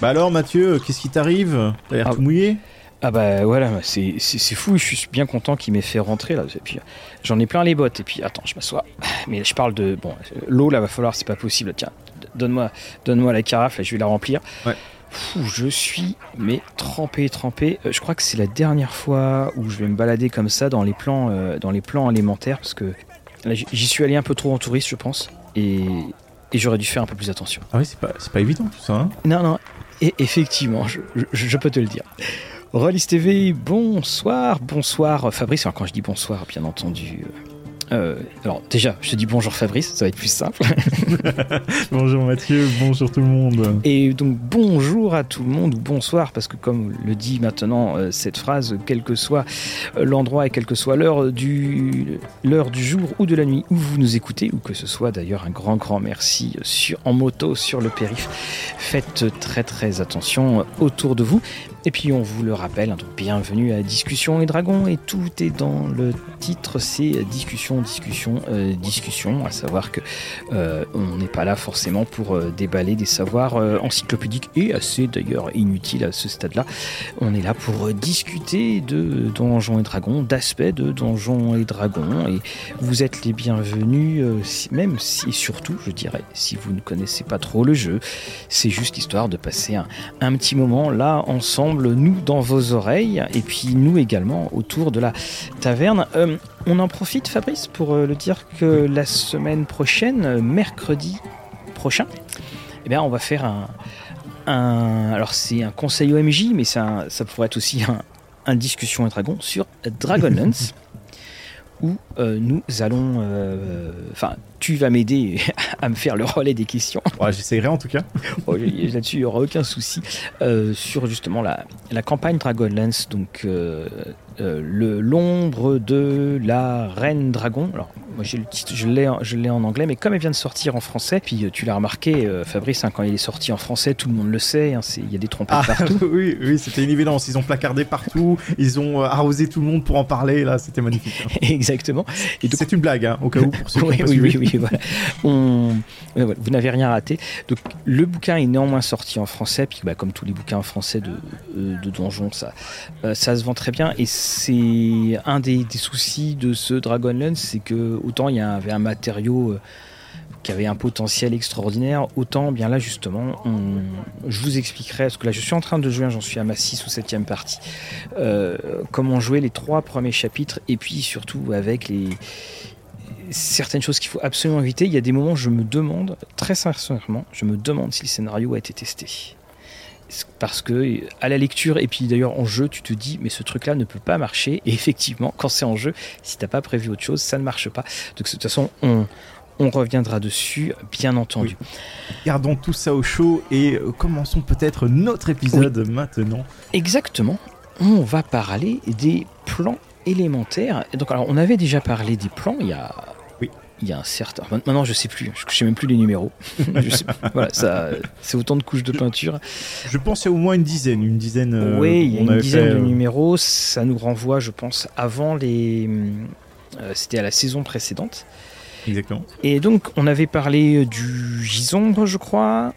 Bah alors Mathieu, qu'est-ce qui t'arrive? T'as l'air Ah. tout mouillé? Ah bah voilà, c'est c'est- c'est fou, je suis bien content qu'il m'ait fait rentrer là. Et puis j'en ai plein les bottes. Et puis attends, je m'assois. Mais je parle de bon, l'eau là va falloir, c'est pas possible. Tiens, donne-moi, donne-moi la carafe, là, je vais la remplir. Ouais. Fou, je suis mais trempé, trempé. Euh, je crois que c'est la dernière fois où je vais me balader comme ça dans les plans, euh, dans les plans alimentaires parce que j'y- suis allé un peu trop en touriste, je pense, et, et j'aurais dû faire un peu plus attention. Ah oui, c'est pas, c'est pas évident tout ça. Hein? Non, non, et effectivement, je, peux te le dire. Rollis TV, bonsoir, bonsoir Fabrice. Alors quand je dis bonsoir, bien entendu. Euh, alors déjà, je te dis bonjour Fabrice, ça va être plus simple. bonjour Mathieu, bonjour tout le monde. Et donc bonjour à tout le monde ou bonsoir parce que comme le dit maintenant euh, cette phrase, quel que soit euh, l'endroit et quelle que soit l'heure du l'heure du jour ou de la nuit où vous nous écoutez ou que ce soit d'ailleurs un grand grand merci sur en moto sur le périph. Faites très très attention autour de vous. Et puis on vous le rappelle, donc bienvenue à Discussion et Dragons et tout est dans le titre, c'est discussion, discussion, euh, discussion, à savoir que euh, on n'est pas là forcément pour euh, déballer des savoirs encyclopédiques et assez d'ailleurs inutiles à ce stade-là. On est là pour discuter de Donjons et Dragons, d'aspects de Donjons et Dragons et vous êtes les bienvenus, même si, surtout, je dirais, si vous ne connaissez pas trop le jeu, c'est juste histoire de passer un petit moment là ensemble, nous dans vos oreilles, et puis nous également autour de la taverne. Euh, on en profite, Fabrice, pour euh, le dire que la semaine prochaine, euh, mercredi prochain, eh bien, on va faire un. un- alors, c'est un conseil OMJ, mais ça pourrait être aussi un, un discussion et dragon sur Dragonlance. où euh, nous allons. euh, Enfin, tu vas m'aider à me faire le relais des questions. Ouais, J'essayerai en tout cas. Là-dessus, il n'y aura aucun souci. Euh, sur justement la, la campagne Dragonlance, donc euh, euh, le- l'ombre de la reine dragon. Alors, moi j'ai le titre, je l'ai, en- je l'ai en anglais, mais comme elle vient de sortir en français, puis euh, tu l'as remarqué, Fabrice, hein, quand il est sorti en français, tout le monde le sait, hein, il y a des trompettes Ah partout. oui, oui, c'était une évidence. Ils ont placardé partout, ils ont arrosé tout le monde pour en parler. Là, c'était magnifique. hein. Exactement. C'est une blague, au cas où pour ceux qui Oui, oui, oui, oui, voilà. On- euh, Vous n'avez rien raté. Donc, le bouquin est néanmoins sorti en français, puis bah, comme tous les bouquins en français de, euh, de Donjon, ça, euh, ça se vend très bien. Et c'est un des, soucis de ce Dragonlance, c'est que autant il y avait un matériau qui avait un potentiel extraordinaire, autant bien là justement, je vous expliquerai, parce que là je suis en train de jouer, hein, j'en suis à ma 6 ou 7 partie, comment jouer les trois premiers chapitres, et puis surtout avec les certaines choses qu'il faut absolument éviter. Il y a des moments où je me demande, très sincèrement, je me demande si le scénario a été testé. Parce que à la lecture et puis d'ailleurs en jeu, tu te dis mais ce truc-là ne peut pas marcher. Et effectivement, quand c'est en jeu, si t'as pas prévu autre chose, ça ne marche pas. Donc de toute façon, on, on reviendra dessus, bien entendu. Gardons tout ça au chaud et euh, commençons peut-être notre épisode maintenant. Exactement. On va parler des plans élémentaires. Donc alors on avait déjà parlé des plans il y a. il y a un certain maintenant je sais plus, je sais même plus les numéros. Je sais- voilà, ça c'est autant de couches de peinture. Je pense qu'il y a au moins une dizaine, une dizaine. euh, oui, il y a une dizaine fait, de euh, numéros, ça nous renvoie je pense avant les euh, c'était à la saison précédente. Exactement, Et donc on avait parlé du gisombre, je crois.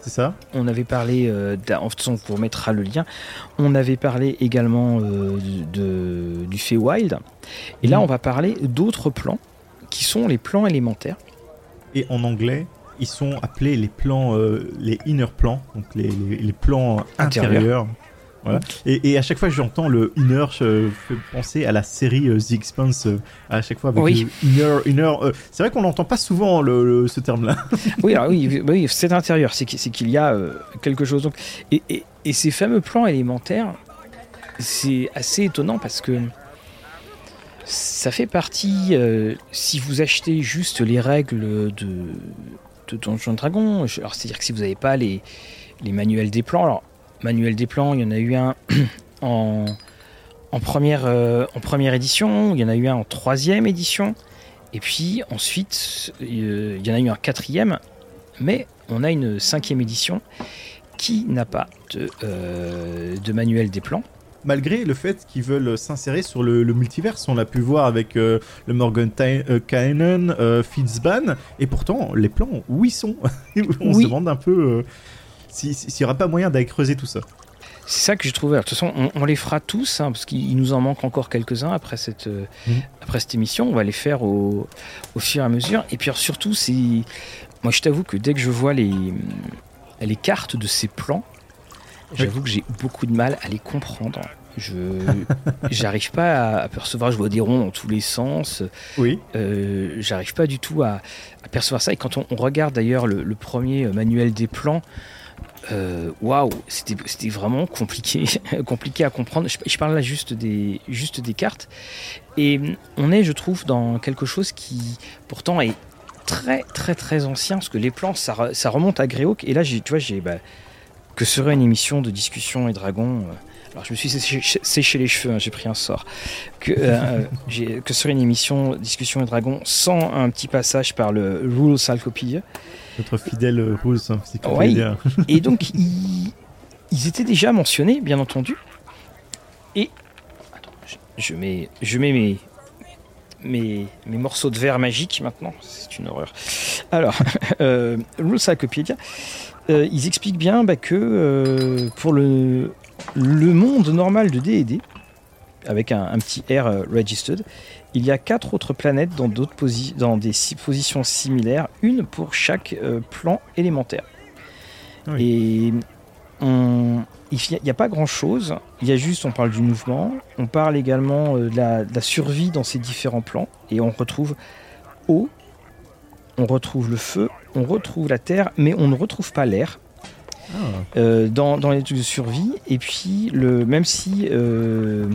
c'est ça? On avait parlé, euh, en façon, on vous remettra le lien. On avait parlé également de, du Feywild. Et là, Mhm. on va parler d'autres plans qui sont les plans élémentaires. Et en anglais, ils sont appelés les plans, euh, les inner plans, donc les, les- les plans Intérieurs. intérieurs. Voilà. Et, et à chaque fois que j'entends le inner, je fais penser à la série euh, The Expanse. euh, à chaque fois avec Oui. le inner, inner. c'est vrai qu'on n'entend pas souvent le, le- ce terme-là. Oui, alors oui, oui c'est intérieur, c'est qu'il y a quelque chose. Donc, et, et- et ces fameux plans élémentaires, c'est assez étonnant parce que ça fait partie, euh, si vous achetez juste les règles de, de je- alors c'est-à-dire que si vous n'avez pas les, manuels des plans, alors manuel des plans, il y en a eu un en, première, euh, en première édition, il y en a eu un en troisième édition, et puis ensuite, euh, il y en a eu un quatrième, mais on a une cinquième édition qui n'a pas de manuel des plans. Malgré le fait qu'ils veulent s'insérer sur le, le multiverse, on l'a pu voir avec euh, le Morgan euh, Canon, euh, Fitzban, et pourtant les plans où ils sont? on Oui. se demande un peu. euh, s'il n'y aura pas moyen d'aller creuser tout ça. C'est ça que j'ai trouvé. de toute façon, on, les fera tous, hein, parce qu'il nous en manque encore quelques-uns après cette, euh, mhm. après cette émission. On va les faire au, au, fur et à mesure. Et puis surtout, c'est. Moi, je t'avoue que dès que je vois les, les cartes de ces plans, j'avoue que j'ai beaucoup de mal à les comprendre. Je j'arrive pas à percevoir. Je vois des ronds dans tous les sens. Oui. Euh, j'arrive pas du tout à, percevoir ça. Et quand on, regarde d'ailleurs le, premier manuel des plans, euh, waouh, c'était vraiment compliqué, compliqué à comprendre. Je, parle là juste des, juste des cartes. Et on est, je trouve, dans quelque chose qui pourtant est très très très ancien, parce que les plans, ça, ça remonte à Gréoc. Et là, tu vois, j'ai bah, que serait une émission de discussion et dragon. Euh, alors je me suis séché, les cheveux, hein, j'ai pris un sort. Que, euh, que serait une émission Discussion et Dragon sans un petit passage par le Rules Alcopia notre fidèle Rose, hein, oui. Et donc, ils, étaient déjà mentionnés, bien entendu. Et. Attends, je, mets, je mets mes, mes, mes, morceaux de verre magique maintenant. C'est une horreur. Alors, euh, Rules euh, ils expliquent bien bah, que euh, pour le, le monde normal de D&D, avec un, un, petit R euh, registered, il y a quatre autres planètes dans, d'autres dans des positions similaires, une pour chaque plan élémentaire. Et il n'y a pas grand chose, il y a juste, on parle du mouvement, on parle également de, la, survie dans ces différents plans, et on retrouve eau, on retrouve le feu, on retrouve la terre, mais on ne retrouve pas l'air. Ah. Euh, dans, dans, les trucs de survie. Et puis, le, même si euh,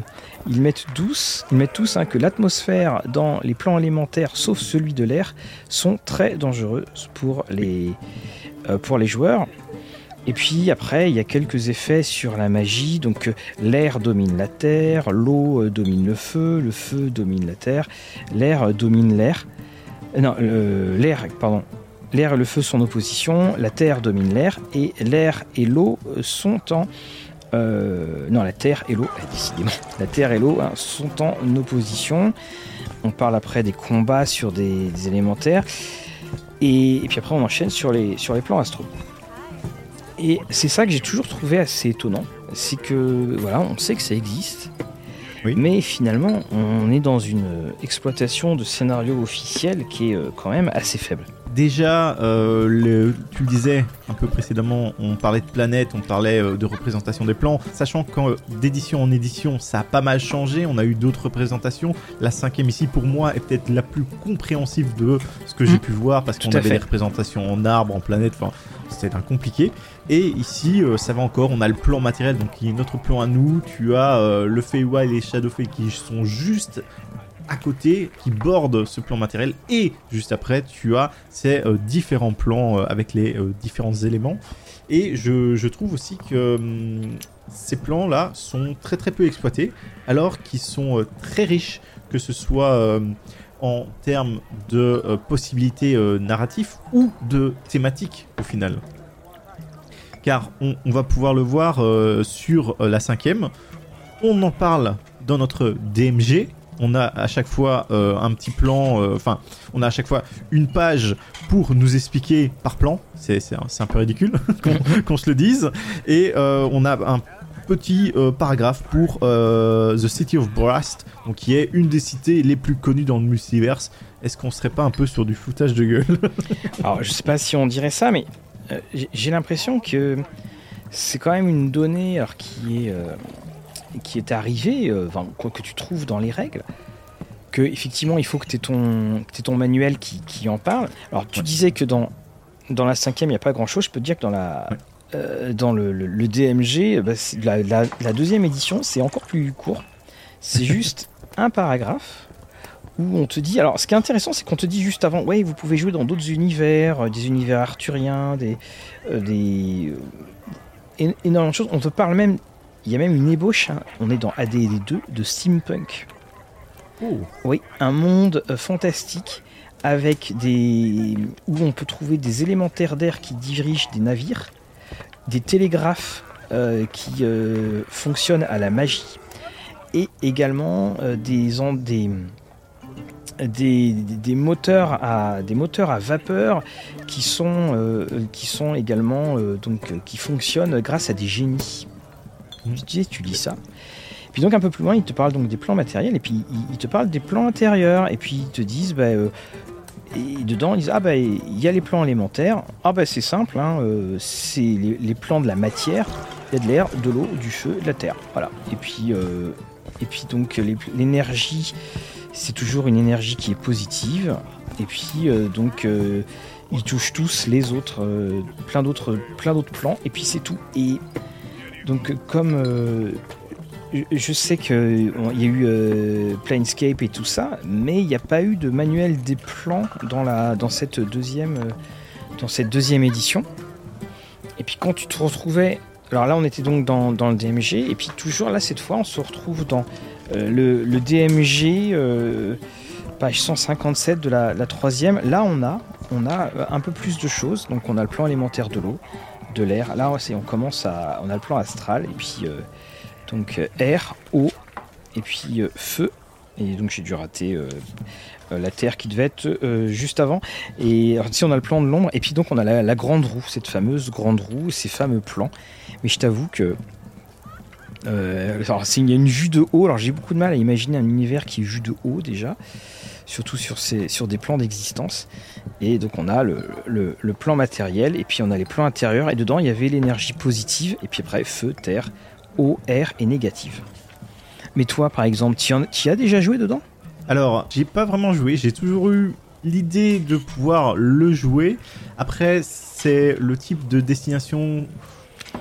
ils mettent tous, ils mettent tous hein, que l'atmosphère dans les plans élémentaires, sauf celui de l'air, sont très dangereuses pour les, euh, pour les joueurs. Et puis après, il y a quelques effets sur la magie. Donc l'air domine la terre, l'eau domine le feu, le feu domine la terre, l'air domine l'air. Non, l'air, pardon, L'air et le feu sont en opposition, la terre domine l'air, et l'air et l'eau sont en... Euh, non, la terre et l'eau, décidément, la terre et l'eau hein, sont en opposition. On parle après des combats sur des, élémentaires, et, puis après on enchaîne sur les, sur les plans astro. Et c'est ça que j'ai toujours trouvé assez étonnant, c'est que voilà, on sait que ça existe, mais finalement on est dans une exploitation de scénario officiel qui est euh, quand même assez faible. Déjà, euh, tu le disais un peu précédemment, on parlait de planète, on parlait euh, de représentation des plans, sachant que d'édition en édition, ça a pas mal changé, on a eu d'autres représentations. La cinquième ici, pour moi, est peut-être la plus compréhensive de ce que j'ai mmh. pu voir, parce qu'on avait des représentations en arbre, en planète, enfin, c'était un compliqué. Et ici, euh, ça va encore, on a le plan matériel, donc il y a notre plan à nous, tu as le Feywild et les Shadowfey qui sont juste côté qui borde ce plan matériel. Et juste après tu as ces euh, différents plans euh, avec les euh, différents éléments. Et je, trouve aussi que hum, ces plans là sont très très peu exploités alors qu'ils sont très riches que ce soit en termes de possibilités narratives ou de thématiques au final. Car on va pouvoir le voir sur la cinquième. On en parle dans notre DMG on a à chaque fois euh, un petit plan, euh, enfin, on a à chaque fois une page pour nous expliquer par plan. C'est un, peu ridicule qu'on se le dise. Et euh, on a un petit paragraphe pour The City of Brast, donc qui est une des cités les plus connues dans le multiverse. Est-ce qu'on serait pas un peu sur du foutage de gueule Alors, je sais pas si on dirait ça, mais j'ai l'impression que c'est quand même une donnée alors, qui est qui est arrivé, euh, quoi que tu trouves dans les règles, que effectivement il faut que tu aies, ton, ton manuel qui, qui, en parle. Alors tu disais que dans, dans la cinquième il n'y a pas grand chose, je peux te dire que dans la... Euh, dans le, le, DMG, bah, la, la, deuxième édition, c'est encore plus court. C'est juste un paragraphe où on te dit. Alors, ce qui est intéressant, c'est qu'on te dit juste avant, ouais, vous pouvez jouer dans d'autres univers, euh, des univers arthuriens, des, des énormément de choses. On te parle même il y a même une ébauche, hein. on est dans AD2 de steampunk. Oh. Oui, un monde euh, fantastique avec des où on peut trouver des élémentaires d'air qui dirigent des navires, des télégraphes euh, qui euh, fonctionnent à la magie et également des, des des, des, moteurs à des moteurs à vapeur qui sont euh, qui sont également euh, donc qui fonctionnent grâce à des génies. Tu, tu lis ça. Puis donc un peu plus loin, ils te parlent donc des plans matériels et puis ils, te parlent des plans intérieurs et puis ils te disent bah, euh, et dedans ils disent ah bah il y a les plans élémentaires ah bah c'est simple hein, c'est les, plans de la matière il y a de l'air de l'eau du feu de la terre voilà et puis et puis donc l'énergie c'est toujours une énergie qui est positive. Et puis euh, donc euh, ils touchent tous les autres, euh, plein d'autres, plein d'autres plans. Et puis c'est tout. Et donc comme je sais qu'il y a eu Planescape et tout ça, mais il n'y a pas eu de manuel des plans dans, la, dans, cette, deuxième, édition. Et puis quand tu te retrouvais... Alors là on était donc dans, le DMG, et puis toujours là cette fois on se retrouve dans euh, le, DMG, euh, page 157 de la, troisième, là on a, on a euh, un peu plus de choses. Donc on a le plan élémentaire de l'eau, de l'air. Là on commence à, on a le plan astral et puis donc air, eau et puis feu. Et donc j'ai dû rater la Terre qui devait être juste avant. Et ici on a le plan de l'ombre, et puis donc on a la, grande roue, cette fameuse grande roue, ces fameux plans. Mais je t'avoue que euh, alors, il y a une vue de haut. Alors, j'ai beaucoup de mal à imaginer un univers qui est vu de haut déjà, surtout sur, ces, sur des plans d'existence. Et donc, on a le, le, plan matériel, et puis on a les plans intérieurs, et dedans, il y avait l'énergie positive, et puis après, feu, terre, eau, air et négative. Mais toi, par exemple, tu y as déjà joué dedans? Alors, j'ai pas vraiment joué, j'ai toujours eu l'idée de pouvoir le jouer. Après, c'est le type de destination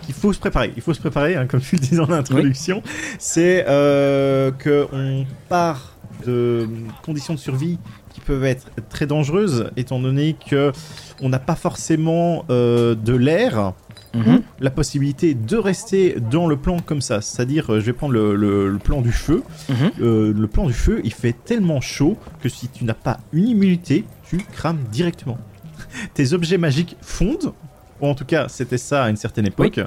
il faut se préparer. Il faut se préparer, hein, comme tu le disais en introduction. C'est euh, qu'on part de conditions de survie qui peuvent être très dangereuses, étant donné que on n'a pas forcément euh, de l'air. Mhm. la possibilité de rester dans le plan comme ça. C'est-à-dire, euh, je vais prendre le, plan du feu. Mhm. Euh, le plan du feu, il fait tellement chaud que si tu n'as pas une immunité, tu crames directement. Tes objets magiques fondent en tout cas, c'était ça à une certaine époque.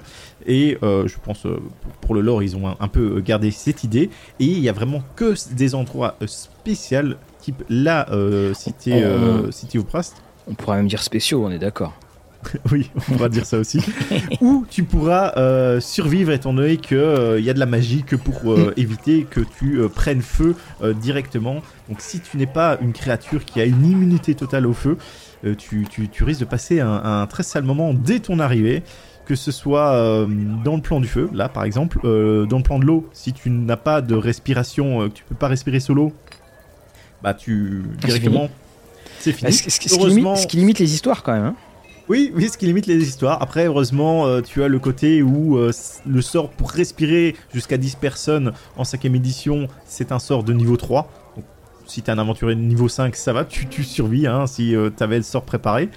Et euh, je pense, euh, pour le lore, ils ont un, peu gardé cette idée. Et il y a vraiment que des endroits euh, spéciaux, type la cité, cité Prast. On pourrait même dire spéciaux, on est d'accord. oui, on pourra dire ça aussi. Ou tu pourras survivre étant donné qu'il il y a de la magie que pour éviter que tu prennes feu directement. Donc si tu n'es pas une créature qui a une immunité totale au feu, euh, tu, risques de passer un, très sale moment dès ton arrivée que ce soit euh, dans le plan du feu, là par exemple, euh, dans le plan de l'eau, si tu n'as pas de respiration, que tu peux pas respirer solo, bah tu ah, directement c'est fini. Ce, qui limite, les histoires quand même. Hein? oui, oui, ce qui limite les histoires. Après, heureusement, tu as le côté où le sort pour respirer jusqu'à 10 personnes en 5 édition, c'est un sort de niveau 3 si t'es un aventurier niveau 5, ça va, tu, tu survis hein, si euh, t'avais le sort préparé.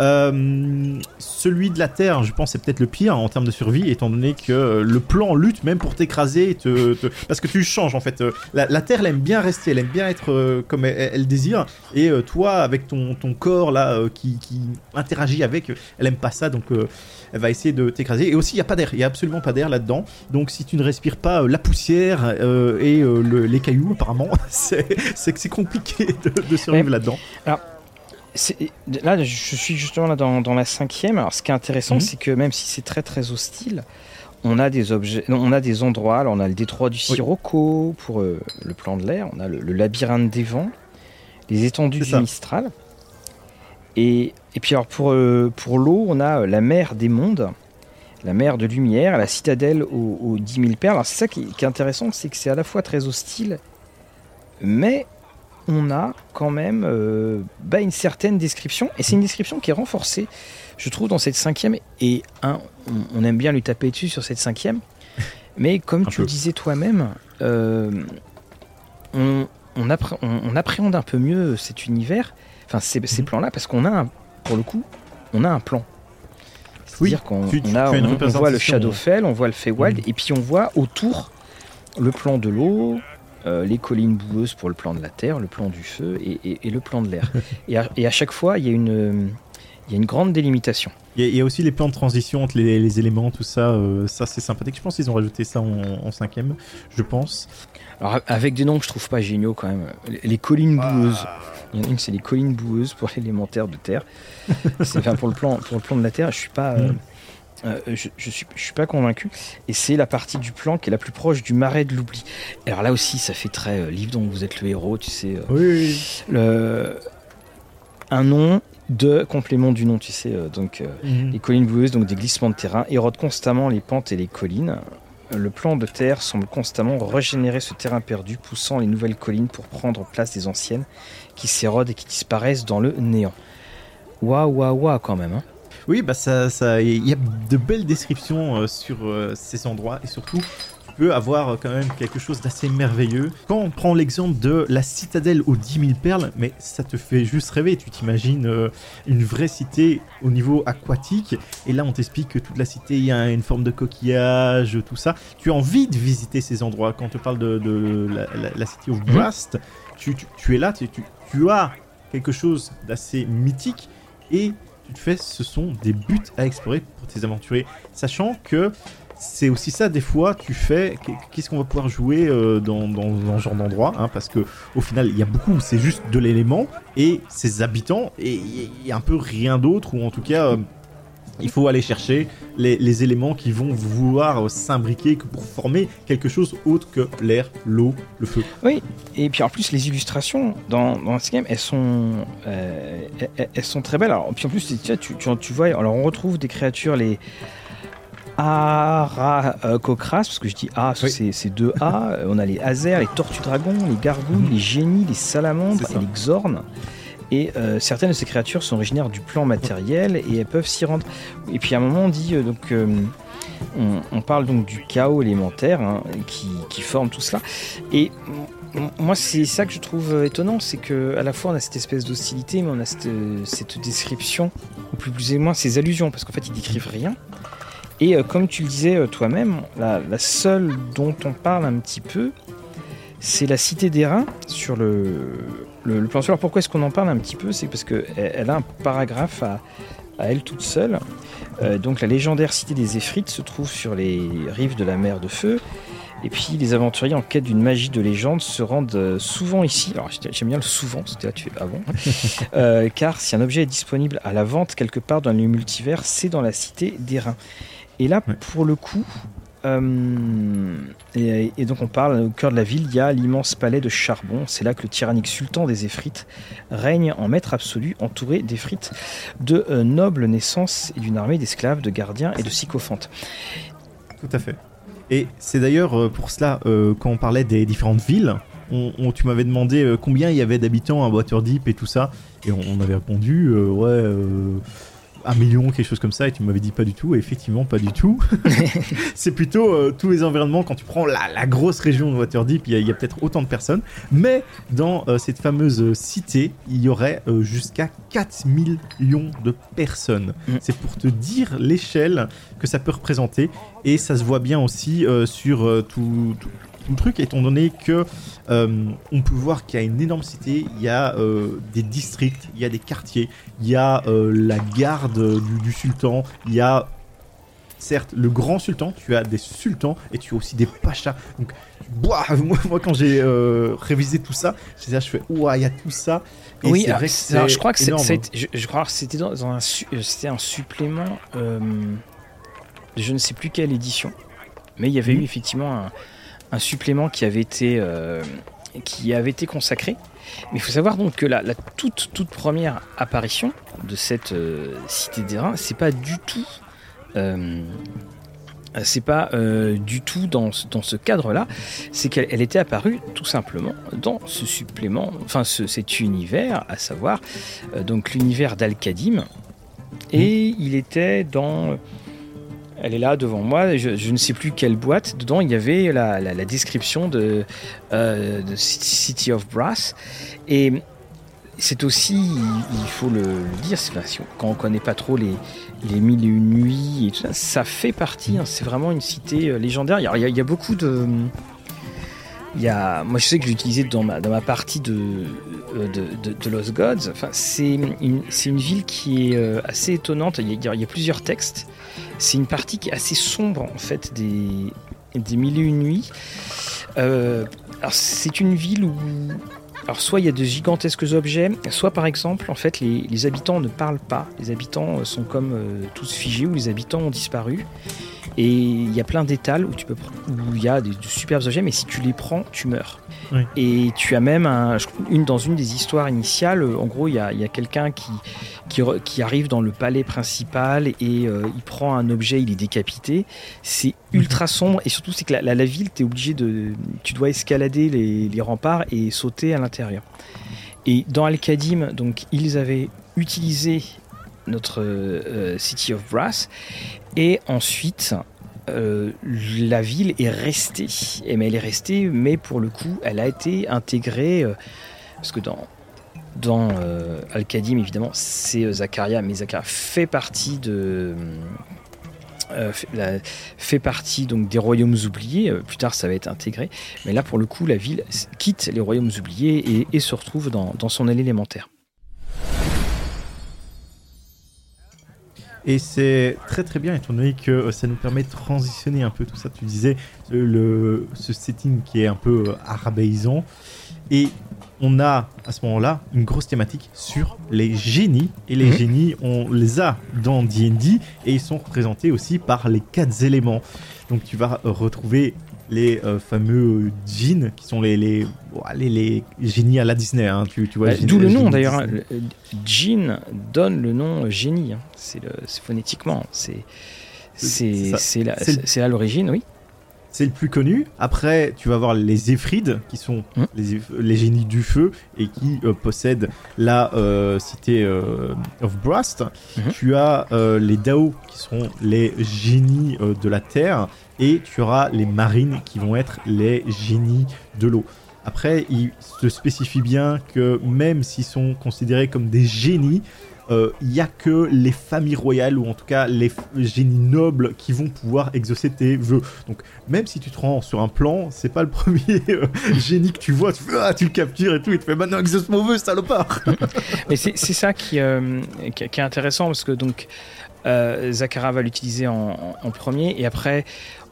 Euh, celui de la Terre, je pense, c'est peut-être le pire en termes de survie, étant donné que euh, le plan lutte même pour t'écraser, te, parce que tu changes en fait. La, Terre, elle aime bien rester, elle aime bien être comme elle, désire, et toi, avec ton, ton corps là qui, qui, interagit avec, elle aime pas ça, donc elle va essayer de t'écraser. Et aussi, il n'y a pas d'air, il n'y a absolument pas d'air là-dedans. Donc, si tu ne respires pas la poussière et les cailloux, apparemment, c'est que c'est compliqué de, survivre là-dedans. Alors, là, je suis justement là dans, la cinquième. Alors, ce qui est intéressant, mhm. c'est que même si c'est très très hostile, on a des objets, on a des endroits. Alors, on a le détroit du Sirocco pour euh, le plan de l'air. On a le, labyrinthe des vents, les étendues du Mistral. Et, et, puis alors pour, euh, pour l'eau, on a euh, la mer des mondes, la mer de lumière, la citadelle aux, aux 10 000 perles. Alors c'est ça qui, qui, est intéressant, c'est que c'est à la fois très hostile, mais on a quand même euh, bah, une certaine description, et c'est une description qui est renforcée, je trouve, dans cette cinquième, et on, aime bien lui taper dessus sur cette cinquième, mais comme tu le disais toi-même, euh, on, appréhende un peu mieux cet univers, enfin ces, mhm. plans-là, parce qu'on a, pour le coup, on a un plan. C'est-à-dire qu'on voit le Shadowfell, on voit le Feywild, mhm. et puis on voit autour le plan de l'eau, euh, les collines boueuses pour le plan de la terre, le plan du feu et, le plan de l'air. et, à chaque fois, il y, a une, il y a une grande délimitation. Il y, a aussi les plans de transition entre les, éléments, tout ça. Euh, ça, c'est sympathique. Je pense qu'ils ont rajouté ça en, cinquième, je pense. Alors, avec des noms que je trouve pas géniaux quand même. Les, collines ah. boueuses. Il y en a une, c'est les collines boueuses pour l'élémentaire de terre. c'est enfin pour le plan, pour le plan de la terre. Je suis pas. Euh, mm. Euh, je, je, suis, je suis pas convaincu. Et c'est la partie du plan qui est la plus proche du marais de l'oubli. Alors là aussi, ça fait très livre dont vous êtes le héros, tu sais. oui. Le, un nom, de complément du nom, tu sais. Euh, donc, euh, mhm. les collines boueuses, donc des glissements de terrain, érodent constamment les pentes et les collines. Le plan de terre semble constamment régénérer ce terrain perdu, poussant les nouvelles collines pour prendre place des anciennes qui s'érodent et qui disparaissent dans le néant. Waouh, waouh, waouh, quand même. Hein. Oui, bah ça, ça, il y a de belles descriptions euh, sur ces endroits et surtout peut avoir quand même quelque chose d'assez merveilleux. Quand on prend l'exemple de la citadelle aux 10 000 perles, mais ça te fait juste rêver. Tu t'imagines euh, une vraie cité au niveau aquatique, et là on t'explique que toute la cité, il y a une forme de coquillage, tout ça. Tu as envie de visiter ces endroits. Quand on te parle de, la, cité of Brast, tu, es là, tu, tu as quelque chose d'assez mythique, et tu fais, ce sont des buts à explorer pour tes aventuriers. Sachant que c'est aussi ça des fois tu fais qu'est-ce qu'on va pouvoir jouer euh, dans, dans, ce genre d'endroit hein, parce que au final il y a beaucoup c'est juste de l'élément et ses habitants et il y a un peu rien d'autre ou en tout cas euh, il faut aller chercher les, éléments qui vont vouloir s'imbriquer pour former quelque chose autre que l'air, l'eau, le feu. Oui, et puis en plus les illustrations dans, dans ce game, elles sont, euh, elles, sont très belles. Alors, puis en plus, tu, tu, tu vois, alors on retrouve des créatures, les, Arakokras, parce que je dis A, c'est deux A. On a les Azers, les Tortues Dragons, les Gargouilles, les Génies, les Salamandres et les Xornes. Et euh, certaines de ces créatures sont originaires du plan matériel et elles peuvent s'y rendre. Et puis à un moment, on dit euh, donc. on, parle donc du chaos élémentaire hein, qui, forme tout cela. Et moi, c'est ça que je trouve étonnant, c'est que à la fois on a cette espèce d'hostilité, mais on a cette, description, ou plus, plus ou moins ces allusions, parce qu'en fait ils décrivent rien. Et euh, comme tu le disais euh, toi-même, la, seule dont on parle un petit peu, c'est la Cité des Reins sur le, le, plan solaire. Pourquoi est-ce qu'on en parle un petit peu? C'est parce qu'elle elle a un paragraphe à, elle toute seule. Euh, donc la légendaire Cité des Éphrites se trouve sur les rives de la mer de Feu. Et puis les aventuriers en quête d'une magie de légende se rendent souvent ici. Alors j'aime bien le souvent, c'était là tu ah bon Car si un objet est disponible à la vente quelque part dans le multivers, c'est dans la cité des reins. Et là, pour le coup, euh, et, donc on parle au cœur de la ville, il y a l'immense palais de charbon. C'est là que le tyrannique sultan des Éphrites règne en maître absolu, entouré d'Éphrites de euh, nobles naissances et d'une armée d'esclaves, de gardiens et de sycophantes. Tout à fait. Et c'est d'ailleurs euh, pour cela, quand on parlait des différentes villes, on, tu m'avais demandé combien il y avait d'habitants à Waterdeep et tout ça, et on, on avait répondu, ouais un million, quelque chose comme ça, et tu m'avais dit pas du tout, et effectivement pas du tout. c'est plutôt euh, tous les environnements, quand tu prends la, grosse région de Waterdeep, il y a, peut-être autant de personnes, mais dans euh, cette fameuse euh, cité, il y aurait jusqu'à 4 millions de personnes. Mm. C'est pour te dire l'échelle que ça peut représenter, et ça se voit bien aussi sur tout, truc, étant donné que euh, on peut voir qu'il y a une énorme cité, il y a euh, des districts, il y a des quartiers, il y a euh, la garde du, sultan, il y a certes le grand sultan, tu as des sultans et tu as aussi des pachas. Donc, moi, moi, quand j'ai révisé tout ça, je, je fais ouah, il y a tout ça. oui, vrai je crois que je, je, crois que c'était dans, un, c'était un supplément. je ne sais plus quelle édition, mais il y avait eu effectivement un un supplément qui avait été, euh, qui avait été consacré. Mais il faut savoir donc que la, toute, toute première apparition de cette euh, cité des reins, c'est pas du tout. Euh, c'est pas du tout dans, dans ce cadre-là, c'est qu'elle était apparue tout simplement dans ce supplément, enfin cet univers, à savoir donc l'univers d'Al-Kadim, et il était dans elle est là devant moi, je, ne sais plus quelle boîte. Dedans, il y avait la, description de, euh, City of Brass. Et c'est aussi, il faut le, dire, quand on ne connaît pas trop les, les mille et une nuits et tout ça, ça fait partie, hein, c'est vraiment une cité euh, légendaire. Il y, a, beaucoup de. Il y a, moi, je sais que je l'ai utilisé dans ma, dans ma partie de, euh, de, de, Lost Gods. Enfin, c'est une, une, ville qui est euh, assez étonnante. Il y, a, plusieurs textes. C'est une partie qui est assez sombre, en fait, des, des mille et une nuits. Euh, c'est une ville où alors soit il y a de gigantesques objets, soit par exemple en fait les, les habitants ne parlent pas. Les habitants sont comme tous figés ou les habitants ont disparu. Et il y a plein d'étals où tu peux où il y a des, de superbes objets, mais si tu les prends, tu meurs. Et tu as même un, une dans une des histoires initiales, en gros, il y a, a quelqu'un qui, qui, qui, arrive dans le palais principal et euh, il prend un objet, il est décapité. C'est mhm. ultra sombre et surtout c'est que la, la, ville, es obligé de, tu dois escalader les, les remparts et sauter à l'intérieur. Et dans Al-Qadim, donc ils avaient utilisé notre euh, City of Brass. Et ensuite, euh, la ville est restée. Et mais elle est restée, mais pour le coup, elle a été intégrée. Euh, parce que dans, dans Al-Qadim, évidemment, c'est Zakaria, mais Zakaria fait partie de. fait partie donc des royaumes oubliés. plus tard, ça va être intégré. Mais là, pour le coup, la ville quitte les royaumes oubliés et, et se retrouve dans, dans son élémentaire. Et c'est très très bien étant donné que euh, ça nous permet de transitionner un peu tout ça. Tu disais le, ce setting qui est un peu euh, arabéisant. Et on a à ce moment-là une grosse thématique sur les génies. Et les mhm. génies, on les a dans DD et ils sont représentés aussi par les quatre éléments. Donc tu vas retrouver les euh, fameux djinns qui sont les, les, les, génies à la Disney. Hein, tu, tu vois, bah, D'où le nom d'ailleurs. Djinn donne le nom génie. Hein. C'est phonétiquement. C'est là l'origine, oui. C'est le plus connu. Après, tu vas voir les Éphrides, qui sont mmh. les, les, génies du feu et qui euh, possèdent la euh, cité of Brast. Mmh. Tu as les Dao, qui sont les génies de la terre et tu auras les marines qui vont être les génies de l'eau. Après, il se spécifie bien que même s'ils sont considérés comme des génies, euh, il n'y a que les familles royales ou en tout cas les génies nobles qui vont pouvoir exaucer tes vœux. Donc même si tu te rends sur un plan, c'est pas le premier euh, génie que tu vois, tu, ah, tu le captures et tout, il te fait maintenant exauce mon vœu, salopard. Mais c'est ça qui, euh, qui, est intéressant parce que donc Zachara va l'utiliser en, premier et après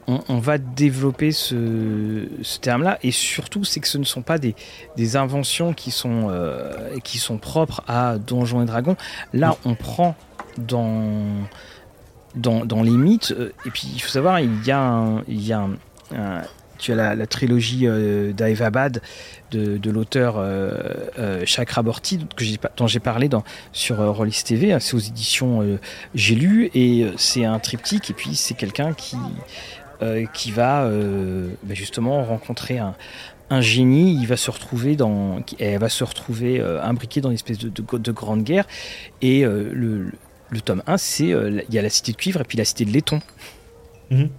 on, va développer ce, terme-là. Et surtout, c'est que ce ne sont pas des, inventions qui sont, euh, qui sont propres à Donjons et Dragons. Là, on prend dans, dans, les mythes. Euh, et puis, il faut savoir, il y a, il y a tu as la, trilogie euh, d'Aevabad de, l'auteur euh, euh, Chakraborty dont j'ai parlé dans, sur Rollis TV. C'est aux éditions J'ai lu et c'est un triptyque et puis c'est quelqu'un qui euh, qui va euh, bah, justement rencontrer un, génie, il va se retrouver dans, elle va se retrouver euh, imbriquée dans une espèce de, de, grande guerre. Et le, tome 1, c'est il y a la cité de cuivre et puis la cité de laiton. Mhm.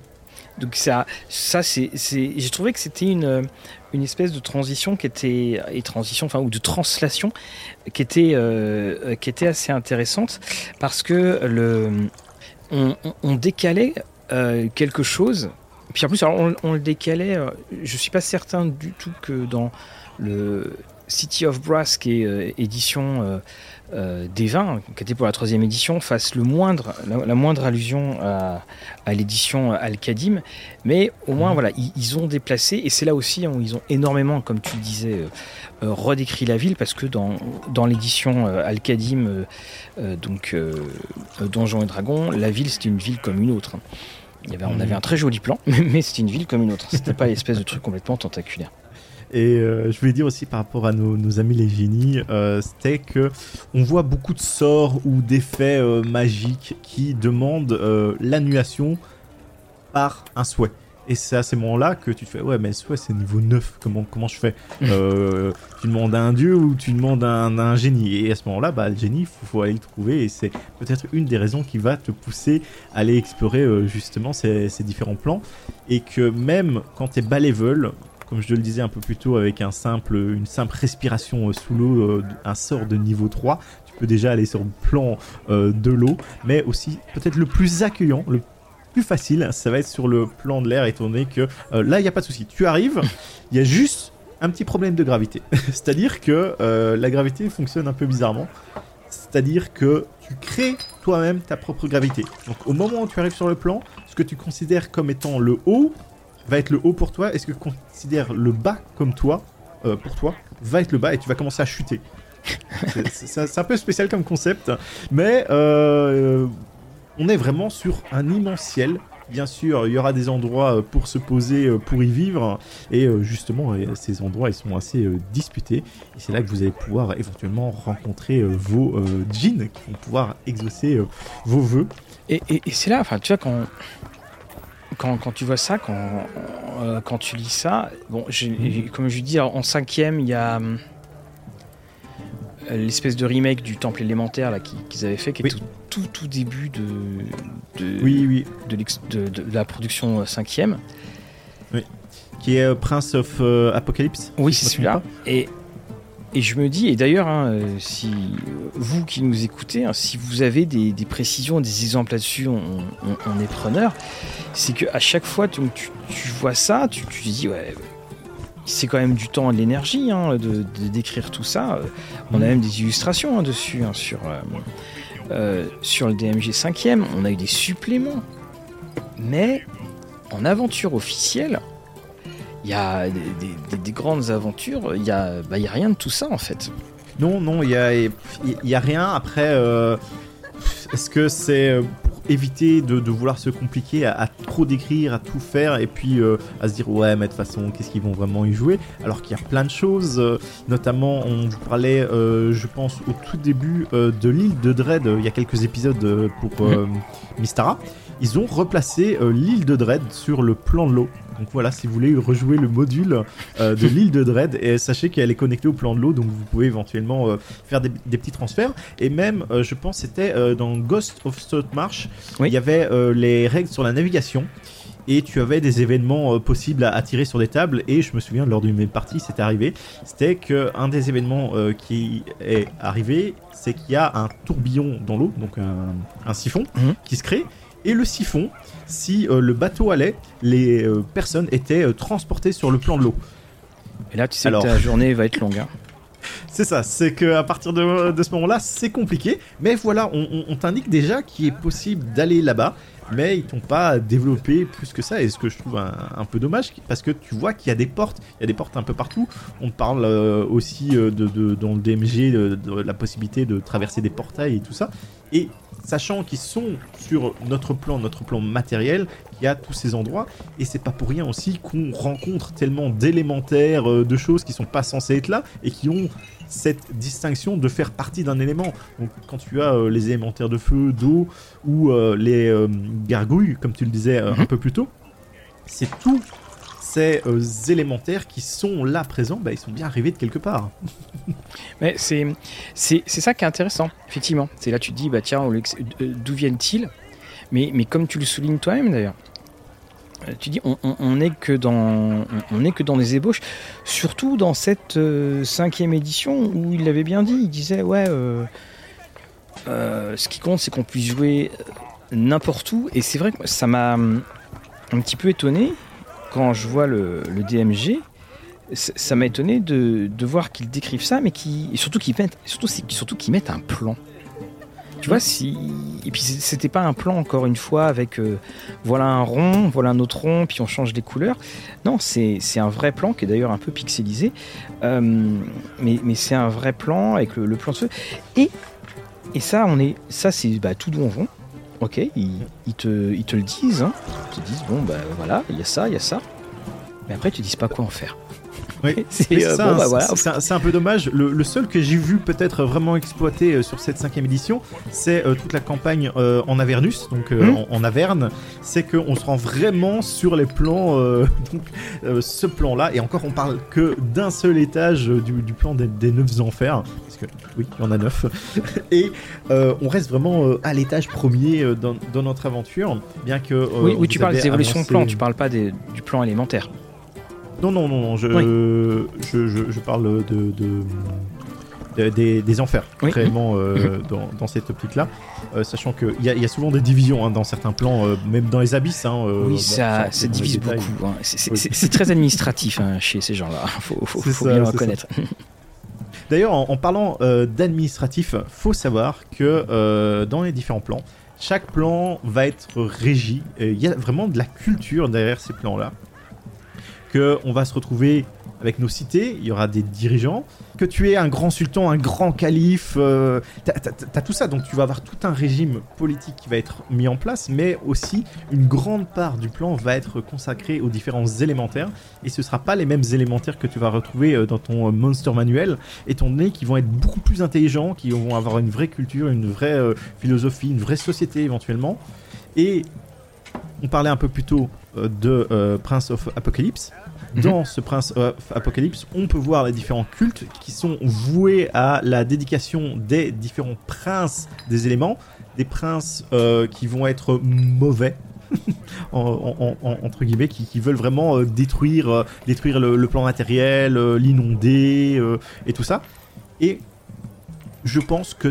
Donc ça, ça c'est, j'ai trouvé que c'était une, une espèce de transition qui était et transition, enfin ou de translation qui était qui était assez intéressante parce que le on décalait euh, quelque chose. Puis en plus, on, le décalait. Euh, je suis pas certain du tout que dans le City of Brass, qui est euh, édition des vins, qui était pour la troisième édition, fasse le moindre, la, moindre allusion à, l'édition Al-Qadim. Mais au moins, mhm. voilà, ils, ont déplacé, et c'est là aussi où ils ont énormément, comme tu le disais, redécrit la ville, parce que dans, dans l'édition Al-Qadim, donc Donjons et Dragons, la ville, c'était une ville comme une autre. Hein on avait un très joli plan, mais c'était une ville comme une autre. C'était pas l'espèce de truc complètement tentaculaire. Et euh, je voulais dire aussi par rapport à nos, amis les génies, euh, c'était que on voit beaucoup de sorts ou d'effets euh, magiques qui demandent l'annulation par un souhait. Et c'est à ces moments-là que tu te fais ouais mais soit c'est niveau 9 comment comment je fais? Euh, tu demandes à un dieu ou tu demandes à un, génie. Et à ce moment-là bah le génie faut, faut aller le trouver. Et c'est peut-être une des raisons qui va te pousser à aller explorer justement ces, ces, différents plans. Et que même quand tu es bas level comme je le disais un peu plus tôt avec une simple respiration euh, sous l'eau un sort de niveau 3 tu peux déjà aller sur le plan de l'eau mais aussi peut-être le plus accueillant le plus facile, ça va être sur le plan de l'air, étant donné que euh, là, il n'y a pas de souci. Tu arrives, il y a juste un petit problème de gravité. C'est-à-dire que euh, la gravité fonctionne un peu bizarrement. C'est-à-dire que tu crées toi-même ta propre gravité. Donc au moment où tu arrives sur le plan, ce que tu considères comme étant le haut va être le haut pour toi, et ce que tu considères le bas comme toi, euh, pour toi, va être le bas, et tu vas commencer à chuter. C'est- un peu spécial comme concept, mais euh, on est vraiment sur un immense ciel. Bien sûr, il y aura des endroits euh, pour se poser, pour y vivre, et justement, ces endroits ils sont assez disputés. Et c'est là que vous allez pouvoir éventuellement rencontrer vos djinns qui vont pouvoir exaucer vos vœux. Et, et- et c'est là, enfin, tu vois, quand, quand, quand tu vois ça, quand, euh, quand tu lis ça, bon, j'ai- comme je dis, en cinquième, il y a hum, l'espèce de remake du Temple élémentaire là qui- qu'ils avaient fait, qui est Oui. tout, tout, tout début de, de, Oui, oui, de, l'ex- de- de la production euh, cinquième. qui est euh, Prince of euh, Apocalypse. Oui, c'est celui-là. Et, et je me dis, et d'ailleurs, hein, euh, si vous qui nous écoutez, hein, si vous avez des, précisions, des exemples là-dessus, on, est preneur. C'est qu'à chaque fois, tu, tu- vois ça, tu, te dis, ouais, c'est quand même du temps et de l'énergie hein, de, décrire tout ça. Euh, On a même des illustrations dessus, sur, euh, sur le DMG 5e. On a eu des suppléments. Mais en aventure officielle, il y a des, des- des- des grandes aventures, il y a, bah, y a rien de tout ça en fait. Non, non, il y a, y a rien. Après, euh, est-ce que c'est pour éviter de, de vouloir se compliquer à, à trop décrire, à tout faire, et puis euh, à se dire ouais, mais de toute façon, qu'est-ce qu'ils vont vraiment y jouer? Alors qu'il y a plein de choses. euh, notamment, on vous parlait, je pense, au tout début de l'île de Dread. Il y a quelques épisodes pour euh, Mystara. Ils ont replacé l'île de Dread sur le plan de l'eau. Donc voilà, si vous voulez rejouer le module euh, de l'île de Dread, et sachez qu'elle est connectée au plan de l'eau, donc vous pouvez éventuellement euh, faire des, des petits transferts. Et même, euh, je pense, c'était dans Ghost of Saltmarsh, Oui. il y avait les règles sur la navigation. Et tu avais des événements euh, possibles à, à tirer sur des tables. Et je me souviens, lors d'une de mes parties, c'était arrivé. C'était qu'un des événements euh, qui est arrivé, c'est qu'il y a un tourbillon dans l'eau, donc un, un siphon, Mhm. qui se crée. Et le siphon, si euh, le bateau allait, les euh, personnes étaient euh, transportées sur le plan de l'eau. Et là, tu sais Alors. que ta journée va être longue. hein. C'est ça, c'est que à partir de, de ce moment-là, c'est compliqué. Mais voilà, on, on- on t'indique déjà qu'il est possible d'aller là-bas, mais ils t'ont pas développé plus que ça. Et ce que je trouve un, un peu dommage, parce que tu vois qu'il y a des portes, il y a des portes un peu partout. On parle euh, aussi euh, de, de- dans le DMG de, de la possibilité de traverser des portails et tout ça. Et sachant qu'ils sont sur notre plan, notre plan matériel, il y a tous ces endroits. Et c'est pas pour rien aussi qu'on rencontre tellement d'élémentaires, euh, de choses qui sont pas censées être là et qui ont cette distinction de faire partie d'un élément. Donc quand tu as euh, les élémentaires de feu, d'eau ou euh, les gargouilles, comme tu le disais un Mhm. peu plus tôt, c'est tous euh, élémentaires qui sont là présents, bah, ils sont bien arrivés de quelque part. Mais c'est, c'est, ça qui est intéressant, effectivement. C'est là tu te dis, bah tiens, euh, d'où viennent-ils? Mais, mais comme tu le soulignes toi-même d'ailleurs, euh, tu dis, on, on, on est que dans, on, que dans des ébauches, surtout dans cette cinquième édition où il l'avait bien dit, il disait, ouais, ce qui compte c'est qu'on puisse jouer n'importe où, et c'est vrai que ça m'a hum, un petit peu étonné quand je vois le, DMG ça m'a étonné de, voir qu'ils décrivent ça, mais qui surtout qu'ils mettent, surtout, surtout mettent un plan. Tu vois, si et puis c'était pas un plan encore une fois avec euh, voilà un rond, voilà un autre rond, puis on change les couleurs. Non, c'est un vrai plan qui est d'ailleurs un peu pixelisé, Euh, mais, c'est un vrai plan avec le, plan de feu. Et et ça, on est ça c'est bah, tout donjon. Ok, ils, ils te, ils te le disent, hein. ils te disent bon bah voilà, il y a ça, il y a ça. Mais après, tu dis pas quoi en faire. Oui, C'est, euh, bon, bah, voilà. un- peu dommage. Le, le seul que j'ai vu peut-être vraiment exploité euh, sur cette cinquième édition, c'est euh, toute la campagne euh, en Avernus, donc Mhm. en, en Averne. C'est qu'on se rend vraiment sur les plans, donc ce plan-là. Et encore, on parle que d'un seul étage du, du plan des, des neuf enfers, parce que oui, il y en a neuf. Et on reste vraiment à l'étage premier dans, dans notre aventure, bien que. oui, tu parles des évolutions de plan, tu parles pas des- du plan élémentaire. Non, non, non, non, je, Oui. je, je, je parle de, de, des, des- enfers, Oui. réellement, euh, dans, dans cette optique-là. Euh, sachant qu'il y, y a souvent des divisions hein, dans certains plans, euh, même dans les abysses. Hein, bon, oui, ça, ça divise beaucoup. hein. C'est- Oui. très administratif hein, chez ces gens-là. Faut, faut, C'est faut ça, bien le reconnaître. D'ailleurs, en, en parlant d'administratif, faut savoir que dans les différents plans, chaque plan va être régi. Il y a vraiment de la culture derrière ces plans-là. On va se retrouver avec nos cités, il y aura des dirigeants. Que tu es un grand sultan, un grand calife, euh, t'as t'as tout ça. Donc tu vas avoir tout un régime politique qui va être mis en place, mais aussi une grande part du plan va être consacrée aux différents élémentaires. Et ce sera pas les mêmes élémentaires que tu vas retrouver euh, dans ton euh, monster manuel étant donné qu'ils vont être beaucoup plus intelligents, qui vont avoir une vraie culture, une vraie philosophie, une vraie société éventuellement. Et on parlait un peu plus tôt de Prince of Apocalypse. Mhm. Dans ce Prince of Apocalypse, on peut voir les différents cultes qui sont voués à la dédication des différents princes des éléments, des princes euh, qui vont être mauvais. en- en- en- entre guillemets, qui, veulent vraiment euh, détruire, euh, détruire le, plan matériel, euh, l'inonder euh, et tout ça. Et je pense que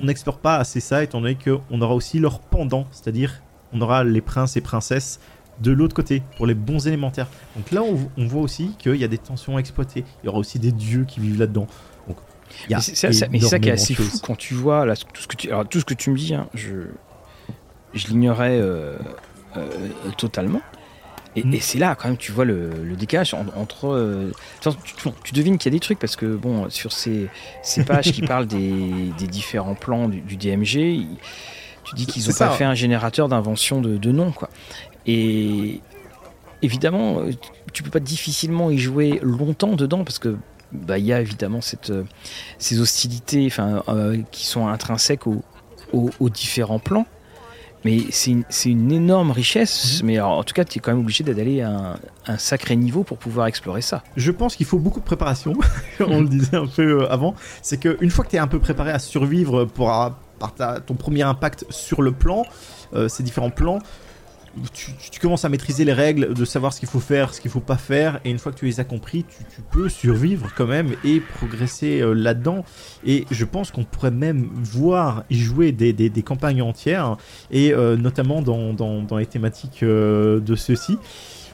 on n'explore pas assez ça, étant donné qu'on aura aussi leur pendant, c'est-à-dire on aura les princes et princesses de l'autre côté pour les bons élémentaires. Donc là, on, on voit aussi qu'il y a des tensions à exploiter. Il y aura aussi des dieux qui vivent là-dedans. Donc Mais c'est ça, qui est assez fou quand tu vois là, tout ce que tu, alors, tout ce que tu me dis, hein, je, je l'ignorais euh, euh, totalement. Et, Mm. et c'est là quand même tu vois le, le décalage en- entre. euh, tu, devines qu'il y a des trucs parce que bon sur ces, ces pages qui parlent des, des différents plans du, du DMG, il- tu dis qu'ils C'est ont pas ça. fait un générateur d'invention de, de noms quoi. Et évidemment, tu peux pas difficilement y jouer longtemps dedans parce que bah, il y a évidemment cette, euh, ces hostilités enfin, euh, qui sont intrinsèques aux, aux- aux différents plans. Mais c'est une, une énorme richesse. Mais alors, en tout cas, tu es quand même obligé d'aller à un, un sacré niveau pour pouvoir explorer ça. Je pense qu'il faut beaucoup de préparation. On le disait un peu euh, avant. C'est qu'une fois que tu es un peu préparé à survivre pour, euh, par ta- ton premier impact sur le plan, euh, ces différents plans, tu, commences à maîtriser les règles, de savoir ce qu'il faut faire, ce qu'il faut pas faire. Et une fois que tu les as compris, tu, tu peux survivre quand même et progresser euh, là-dedans. Et je pense qu'on pourrait même voir y jouer des, des- des campagnes entières. Et euh, notamment dans, dans- dans les thématiques euh, de ceux-ci.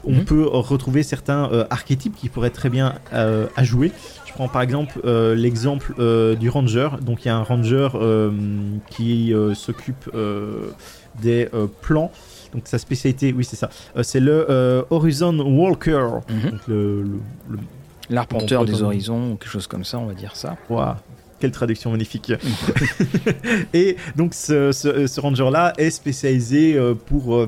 On Mhm. peut retrouver certains archétypes qui pourraient très bien à jouer. Je prends par exemple euh, l'exemple euh, du ranger. Donc il y a un ranger euh, qui s'occupe des plans. Donc sa spécialité, oui c'est ça, Euh, c'est le euh, Horizon Walker. Mhm. Donc le, le- le- L'arpenteur des horizons, ou quelque chose comme ça, on va dire ça. Ouah, quelle traduction magnifique. Et donc ce, ce- ce ranger-là est spécialisé euh, pour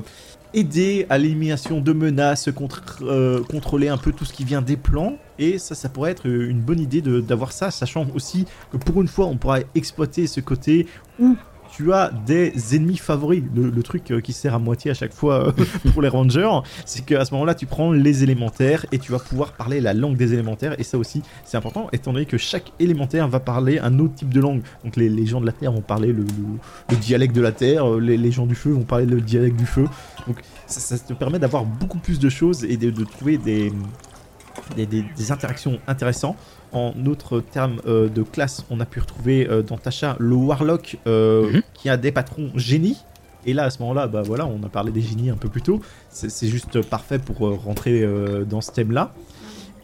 aider à l'élimination de menaces, contre, euh, contrôler un peu tout ce qui vient des plans. Et ça, ça pourrait être une bonne idée de- d'avoir ça, sachant aussi que pour une fois, on pourra exploiter ce côté où tu as des ennemis favoris. Le, truc euh, qui sert à moitié à chaque fois euh, pour les rangers, c'est qu'à ce moment-là, tu prends les élémentaires et tu vas pouvoir parler la langue des élémentaires. Et ça aussi, c'est important, étant donné que chaque élémentaire va parler un autre type de langue. Donc les, gens de la Terre vont parler le, le- le dialecte de la Terre, euh, les, gens du feu vont parler le dialecte du feu. Donc ça, te permet d'avoir beaucoup plus de choses et de, trouver des interactions intéressantes. En autres termes euh, de classe, on a pu retrouver euh, dans Tasha le Warlock euh, Mhm. qui a des patrons génies. Et là, à ce moment-là, bah voilà, on a parlé des génies un peu plus tôt. C'est juste parfait pour euh, rentrer dans ce thème-là.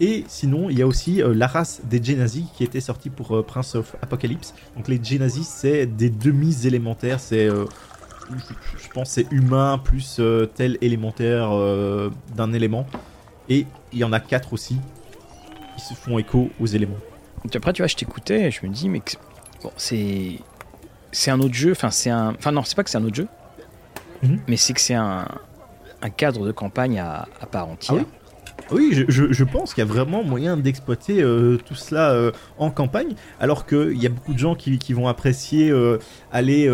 Et sinon, il y a aussi la race des Genazi qui était sortie pour Prince of Apocalypse. Donc les Genazi, c'est des demi-élémentaires. C'est, je pense, c'est humain plus tel élémentaire d'un élément. Et il y en a quatre aussi qui se font écho aux éléments. Donc après, tu vois, je t'écoutais et je me dis, mais que- bon, c'est c'est un autre jeu. Enfin, c'est un. Enfin, non, c'est pas que c'est un autre jeu, Mhm. mais c'est que c'est un, un cadre de campagne à, à part entière. Ah Oui, je, je- je pense qu'il y a vraiment moyen d'exploiter euh, tout cela euh, en campagne, alors qu'il y a beaucoup de gens qui, qui vont apprécier euh, aller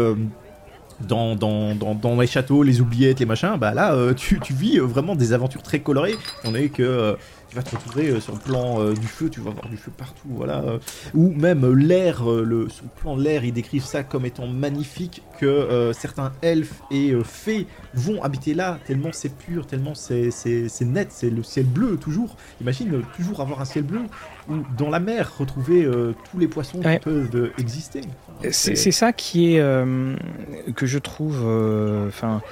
dans, dans, dans, dans les châteaux, les oubliettes, les machins. Bah là, tu, tu vis vraiment des aventures très colorées. On est que euh, tu vas te retrouver sur le plan du feu, tu vas voir du feu partout, voilà. ou même l'air, le, sur le plan de l'air, ils décrivent ça comme étant magnifique, que certains elfes et fées vont habiter là, tellement c'est pur, tellement c'est net, c'est le ciel bleu toujours. Imagine toujours avoir un ciel bleu, ou dans la mer, retrouver tous les poissons qui peuvent exister. C'est ça qui est que je trouve, enfin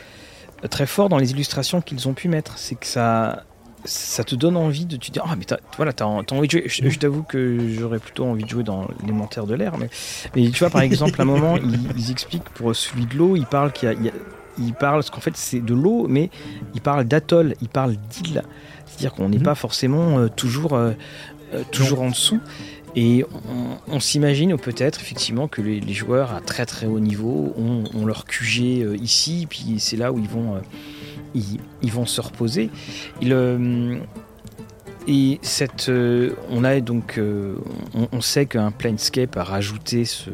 très fort dans les illustrations qu'ils ont pu mettre. C'est que ça, ça te donne envie de te dire ah mais voilà t'as as envie de jouer. Je, t'avoue que j'aurais plutôt envie de jouer dans l'élémentaire de l'air mais, mais tu vois par exemple à un moment ils, expliquent pour celui de l'eau ils parlent qu'il y a, il parle parce qu'en fait c'est de l'eau mais ils parlent d'atoll ils parlent d'île. C'est à dire qu'on n'est mhm. pas forcément euh, toujours euh, euh, toujours en dessous. Et on, s'imagine peut-être effectivement que les, joueurs à très très haut niveau ont, leur QG euh, ici, puis c'est là où ils vont, euh, ils, vont se reposer. Et, euh, et cette, on a donc, on, sait qu'un Planescape a rajouté ce,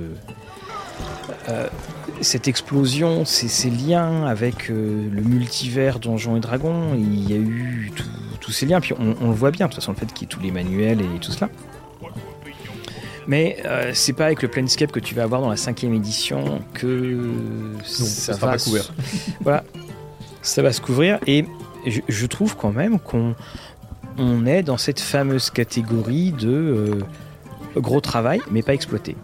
cette explosion, ces, liens avec le multivers Donjons et Dragons. Il y a eu tous ces liens, puis on, on, le voit bien de toute façon le fait qu'il y ait tous les manuels et tout cela. Mais euh, c'est pas avec le Planescape que tu vas avoir dans la cinquième édition que ça, va couvrir. voilà, ça va se couvrir et je, trouve quand même qu'on on est dans cette fameuse catégorie de euh, gros travail mais pas exploité,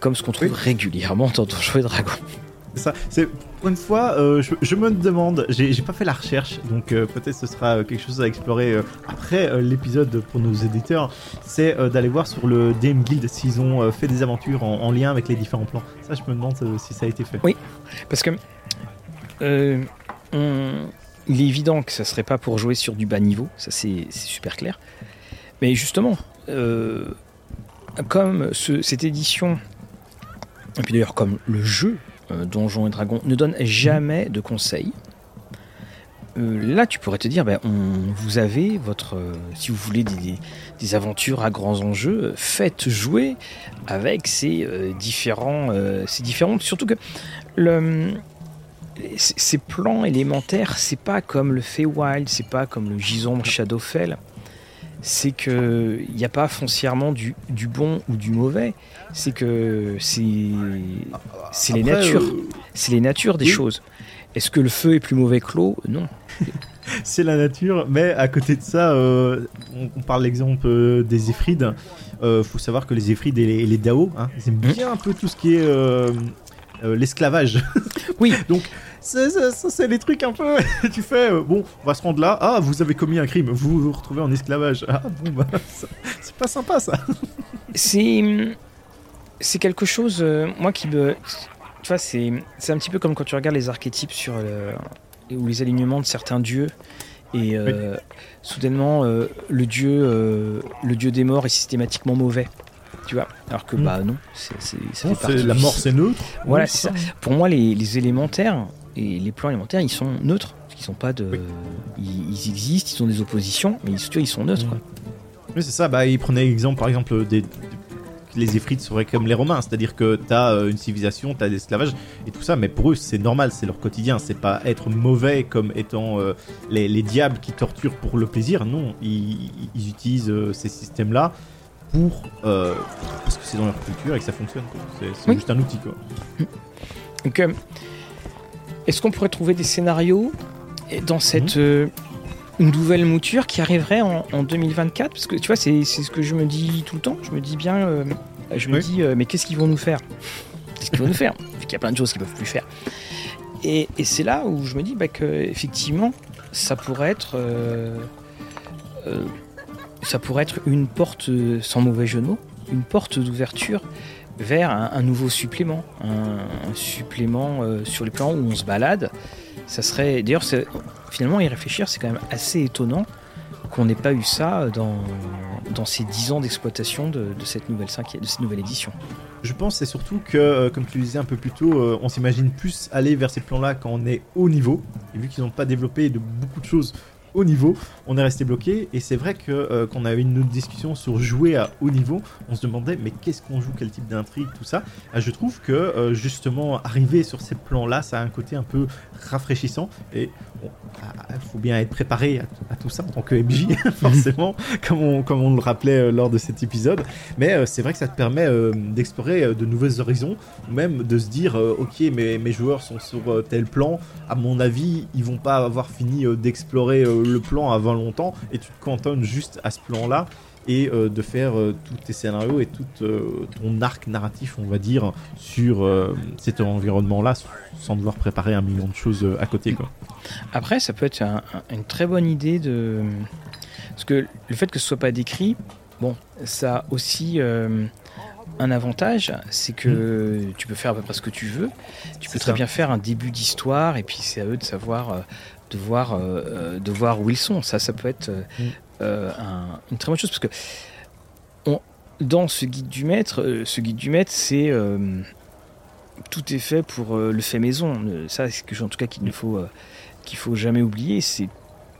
comme ce qu'on trouve régulièrement dans Donjons et Dragons ça. C'est pour une fois, euh, je, me demande, j'ai pas fait la recherche, donc euh, peut-être ce sera quelque chose à explorer après l'épisode pour nos éditeurs. C'est d'aller voir sur le DM Guild s'ils ont fait des aventures en, lien avec les différents plans. Ça, je me demande si ça a été fait. Oui, parce que il est évident que ça serait pas pour jouer sur du bas niveau, ça c'est super clair. Mais justement, comme cette édition, et puis d'ailleurs comme le jeu euh, Donjons et Dragons ne donne jamais de conseils. Euh, là, tu pourrais te dire, ben, on, vous avez votre, euh, si vous voulez des, aventures à grands enjeux, faites jouer avec ces différents, ces différentes. Surtout que le, ces plans élémentaires, c'est pas comme le Feywild, c'est pas comme le Gizombre Shadowfell c'est que il n'y a pas foncièrement du, bon ou du mauvais. C'est que c'est les natures, euh, c'est les natures des choses. Est-ce que le feu est plus mauvais que l'eau? Non. c'est la nature, mais à côté de ça, euh, on, parle l'exemple euh, des Éphrides. Il faut savoir que les Éphrides et les, Dao, hein, ils aiment bien un peu tout ce qui est l'esclavage. Oui. Donc c'est les trucs un peu. tu fais, euh, bon, on va se rendre là. Ah, vous avez commis un crime. Vous vous retrouvez en esclavage. Ah, bon, bah, c'est pas sympa ça. c'est. C'est quelque chose, euh, moi, qui me. Tu vois, c'est un petit peu comme quand tu regardes les archétypes sur ou les alignements de certains dieux. Et euh, soudainement, le dieu, le dieu des morts est systématiquement mauvais tu vois alors que hmm. bah non c'est la mort c'est neutre voilà c'est ça. pour moi les, les élémentaires et les plans alimentaires, ils sont neutres. Ils sont pas de. Ils, existent, ils ont des oppositions, mais ils, ils sont neutres. Oui, c'est ça. Bah, il prenait l'exemple, par exemple, des, les Éphrites seraient comme les Romains, c'est-à-dire que tu as euh, une civilisation, tu as l'esclavage et tout ça, mais pour eux c'est normal, c'est leur quotidien, c'est pas être mauvais comme étant euh, les, diables qui torturent pour le plaisir, non, ils, utilisent euh, ces systèmes-là pour parce que c'est dans leur culture et que ça fonctionne, c'est juste un outil quoi. Donc est-ce qu'on pourrait trouver des scénarios dans cette mhm. euh, nouvelle mouture qui arriverait en, 2024 Parce que tu vois, c'est ce que je me dis tout le temps. Je me dis bien, euh, je me dis, euh, mais qu'est-ce qu'ils vont nous faire? Qu'est-ce qu'ils vont nous faire? Il y a plein de choses qu'ils peuvent plus faire. Et, c'est là où je me dis bah, que effectivement, ça pourrait être, ça pourrait être une porte sans mauvais jeu de mots, une porte d'ouverture vers un, nouveau supplément, un, supplément euh, sur les plans où on se balade. Ça serait, d'ailleurs, finalement, y réfléchir, c'est quand même assez étonnant qu'on n'ait pas eu ça dans, ces 10 ans d'exploitation de, cette nouvelle de cette nouvelle édition. Je pense c'est surtout que, euh, comme tu le disais un peu plus tôt, euh, on s'imagine plus aller vers ces plans-là quand on est haut niveau. Et vu qu'ils n'ont pas développé de beaucoup de choses haut niveau, on est resté bloqué. Et c'est vrai que euh, qu'on a eu une autre discussion sur jouer à haut niveau, on se demandait mais qu'est-ce qu'on joue, quel type d'intrigue, tout ça. Ah, je trouve que euh, justement arriver sur ces plans-là, ça a un côté un peu rafraîchissant. Et il ah, faut bien être préparé à, tout ça en tant que MJ, forcément, comme on, comme on le rappelait euh, lors de cet épisode. Mais c'est vrai que ça te permet d'explorer de nouveaux horizons, même de se dire ok, mais mes joueurs sont sur tel plan. À mon avis, ils vont pas avoir fini d'explorer le plan avant longtemps et tu te cantonnes juste à ce plan-là et euh, de faire euh, tous tes scénarios et tout euh, ton arc narratif, on va dire, sur cet environnement-là, sans devoir préparer un million de choses à côté. Quoi. Après, ça peut être une très bonne idée de. Parce que le fait que ce soit pas décrit, bon, ça a aussi un avantage, c'est que mm. tu peux faire à peu près ce que tu veux. Tu peux très bien faire un début d'histoire et puis c'est à eux de savoir de voir, euh, euh, de voir où ils sont. Ça, ça peut être euh, mm. une très bonne chose parce que dans ce guide du maître, ce guide du maître, c'est tout est fait pour le fait maison. Ça, c'est quelque chose en tout cas qu'il ne faut qu'il faut jamais oublier. C'est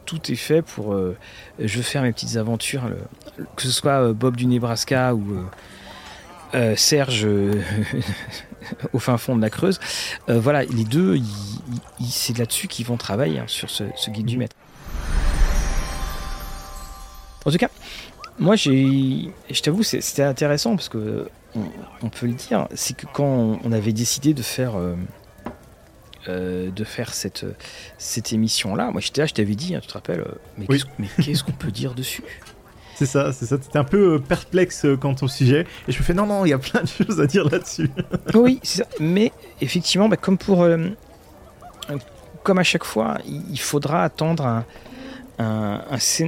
tout est fait pour je veux faire mes petites aventures, que ce soit Bob du Nebraska ou Serge au fin fond de la Creuse. Euh, voilà, les deux, c'est là-dessus qu'ils vont travailler, hein, sur ce, guide du maître. En tout cas, moi, j'ai, je t'avoue, c'était intéressant parce que on, peut le dire, c'est que quand on avait décidé de faire, euh, euh, de faire cette, cette émission-là, moi j'étais là, je t'avais dit, hein, tu te rappelles, mais qu'est-ce qu'on peut dire dessus? C'est ça, c'est ça. T'étais un peu euh, perplexe euh, quant au sujet. Et je me fais non, non, il y a plein de choses à dire là-dessus. oui, c'est ça. Mais effectivement, bah, comme pour. Euh, comme à chaque fois, il faudra attendre un. un,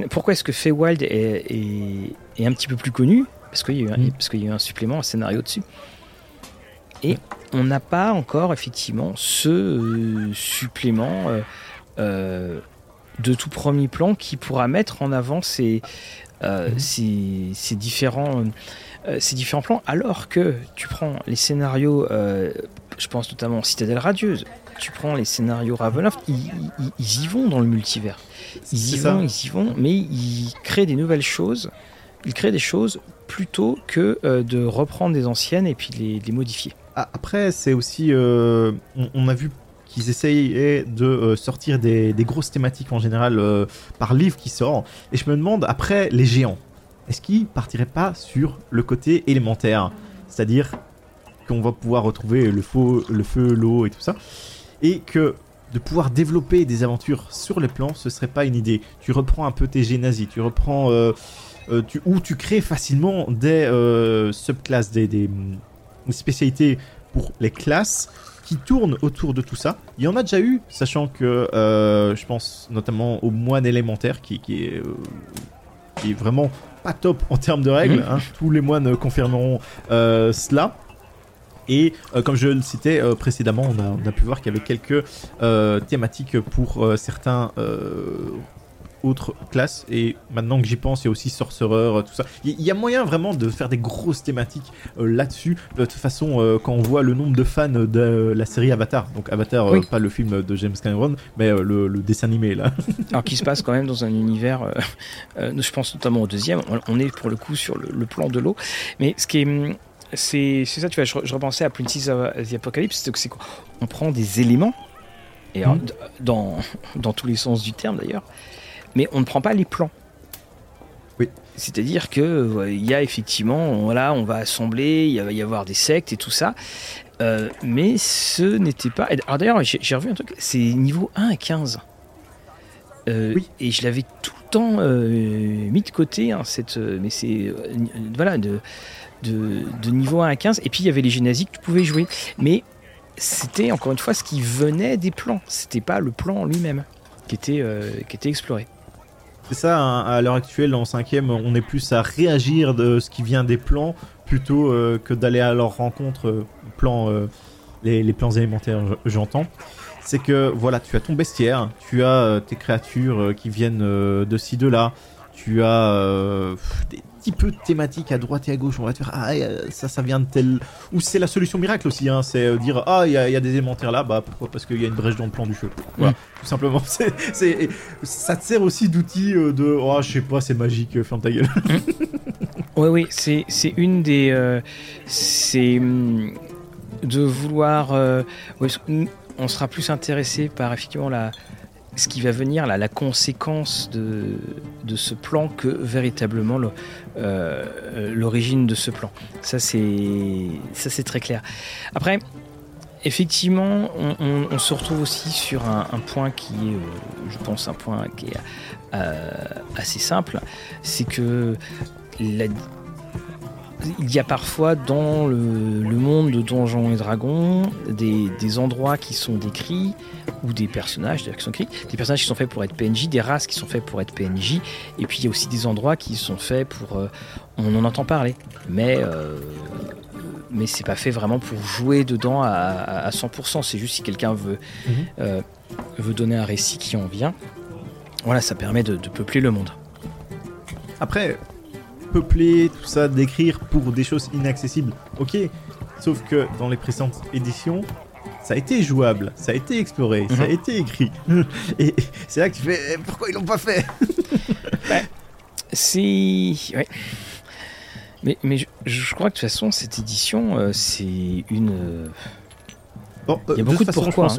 Pourquoi est-ce que Feywild est, est, est, un petit peu plus connu? Parce qu'il y, a eu un, mm. parce qu'il y a eu un supplément, un scénario dessus. Et on n'a pas encore effectivement ce supplément de tout premier plan qui pourra mettre en avant ces, euh, mhm. ces, différents, euh, ces différents plans, alors que tu prends les scénarios, euh, je pense notamment Citadelle Radieuse, tu prends les scénarios Ravenloft, ils, y vont dans le multivers. Ils y vont, ils y vont, mais ils créent des nouvelles choses. Ils créent des choses plutôt que de reprendre des anciennes et puis les, les modifier. Ah, après, c'est aussi, on, a vu qu'ils essayaient de euh, sortir des, grosses thématiques en général euh, par livre qui sort. Et je me demande, après les géants, est-ce qu'ils partiraient pas sur le côté élémentaire? C'est-à-dire qu'on va pouvoir retrouver le, feu, le feu, l'eau et tout ça. Et que de pouvoir développer des aventures sur les plans, ce serait pas une idée. Tu reprends un peu tes génasies, tu reprends... Euh, tu, ou tu crées facilement des subclasses, des spécialités pour les classes qui tourne autour de tout ça. Il y en a déjà eu, sachant que euh, je pense notamment au moine élémentaire qui, qui, est, euh, qui est vraiment pas top en termes de règles. Mhm. Hein. Tous les moines confirmeront euh, cela. Et comme je le citais précédemment, on a, on a, pu voir qu'il y avait quelques thématiques pour certains autre classe Et maintenant que j'y pense, il y a aussi Sorcerer, tout ça. Il y, a moyen vraiment de faire des grosses thématiques euh, là-dessus. De toute façon, euh, quand on voit le nombre de fans de la série Avatar, donc Avatar, euh, pas le film de James Cameron, mais le, dessin animé là. Alors qui se passe quand même dans un univers, je pense notamment au deuxième, on, est pour le coup sur le, plan de l'eau. Mais ce qui est hum, c'est ça, tu vois, je, repensais à Princess of the Apocalypse, c'est qu'on prend des éléments, et mhm. dans, dans tous les sens du terme d'ailleurs, mais on ne prend pas les plans. Oui. C'est-à-dire que euh, il y a effectivement, voilà, on va assembler, il va y avoir des sectes et tout ça. Euh, mais ce n'était pas. Alors d'ailleurs, j'ai revu un truc, c'est niveau 1 à 15. Euh, oui. Et je l'avais tout le temps mis de côté, hein, cette, mais c'est. voilà, de, de, niveau 1 à 15. Et puis il y avait les génasies que tu pouvais jouer. Mais c'était encore une fois ce qui venait des plans. C'était pas le plan lui-même qui était, qui était exploré. C'est ça, hein, à l'heure actuelle, en cinquième, on est plus à réagir de ce qui vient des plans plutôt euh, que d'aller à leur rencontre, euh, euh, les, plans élémentaires, j'entends. C'est que voilà, tu as ton bestiaire, tu as tes créatures qui viennent de ci, de là, tu as des petit peu de thématique à droite et à gauche. On va te faire ah ça ça vient de tel ou c'est la solution miracle aussi. Hein, c'est dire ah il y, a des élémentaires là, bah pourquoi Parce qu'il y a une brèche dans le plan du feu. Voilà, mm. tout simplement. C'est ça te sert aussi d'outil de oh je sais pas c'est magique, ferme ta gueule. oui oui c'est une des c'est hum, de vouloir. Euh, on sera plus intéressé par effectivement la, ce qui va venir, la, la conséquence de, de ce plan que véritablement euh, l'origine de ce plan. Ça c'est très clair. Après, effectivement, on, se retrouve aussi sur un, point qui est, euh, je pense, un point qui est assez simple, c'est que la, il y a parfois dans le, monde de Donjons et Dragons des, endroits qui sont décrits, ou des personnages qui sont écrits, des personnages qui sont faits pour être PNJ, des races qui sont faits pour être PNJ, et puis il y a aussi des endroits qui sont faits pour... Euh, on en entend parler, mais... Euh, mais c'est pas fait vraiment pour jouer dedans à, 100%, c'est juste si quelqu'un veut, mhm. euh, veut donner un récit qui en vient. Voilà, ça permet de peupler le monde. Après, peupler, tout ça, d'écrire pour des choses inaccessibles. Ok, sauf que dans les précédentes éditions, ça a été jouable, ça a été exploré, ça a mhm. été écrit. Et c'est là que tu fais eh, pourquoi ils l'ont pas fait bah, C'est. Ouais. Mais, mais je, crois que de toute façon, cette édition, euh, c'est une. Bon, Il y a beaucoup de, pourquoi.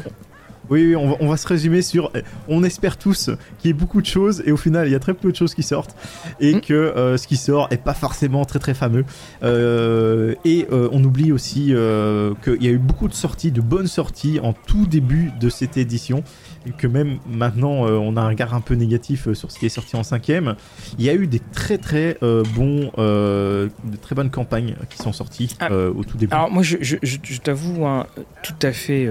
Oui, on, va, se résumer sur. Euh, on espère tous qu'il y ait beaucoup de choses et au final, il y a très peu de choses qui sortent et mm. que euh, ce qui sort est pas forcément très très fameux. Euh, et on oublie aussi qu'il y a eu beaucoup de sorties, de bonnes sorties en tout début de cette édition que même maintenant euh, on a un regard un peu négatif euh, sur ce qui est sorti en cinquième. Il y a eu des très très euh, bons, de très bonnes campagnes qui sont sorties ah. au tout début. Alors moi je, t'avoue hein, tout à fait,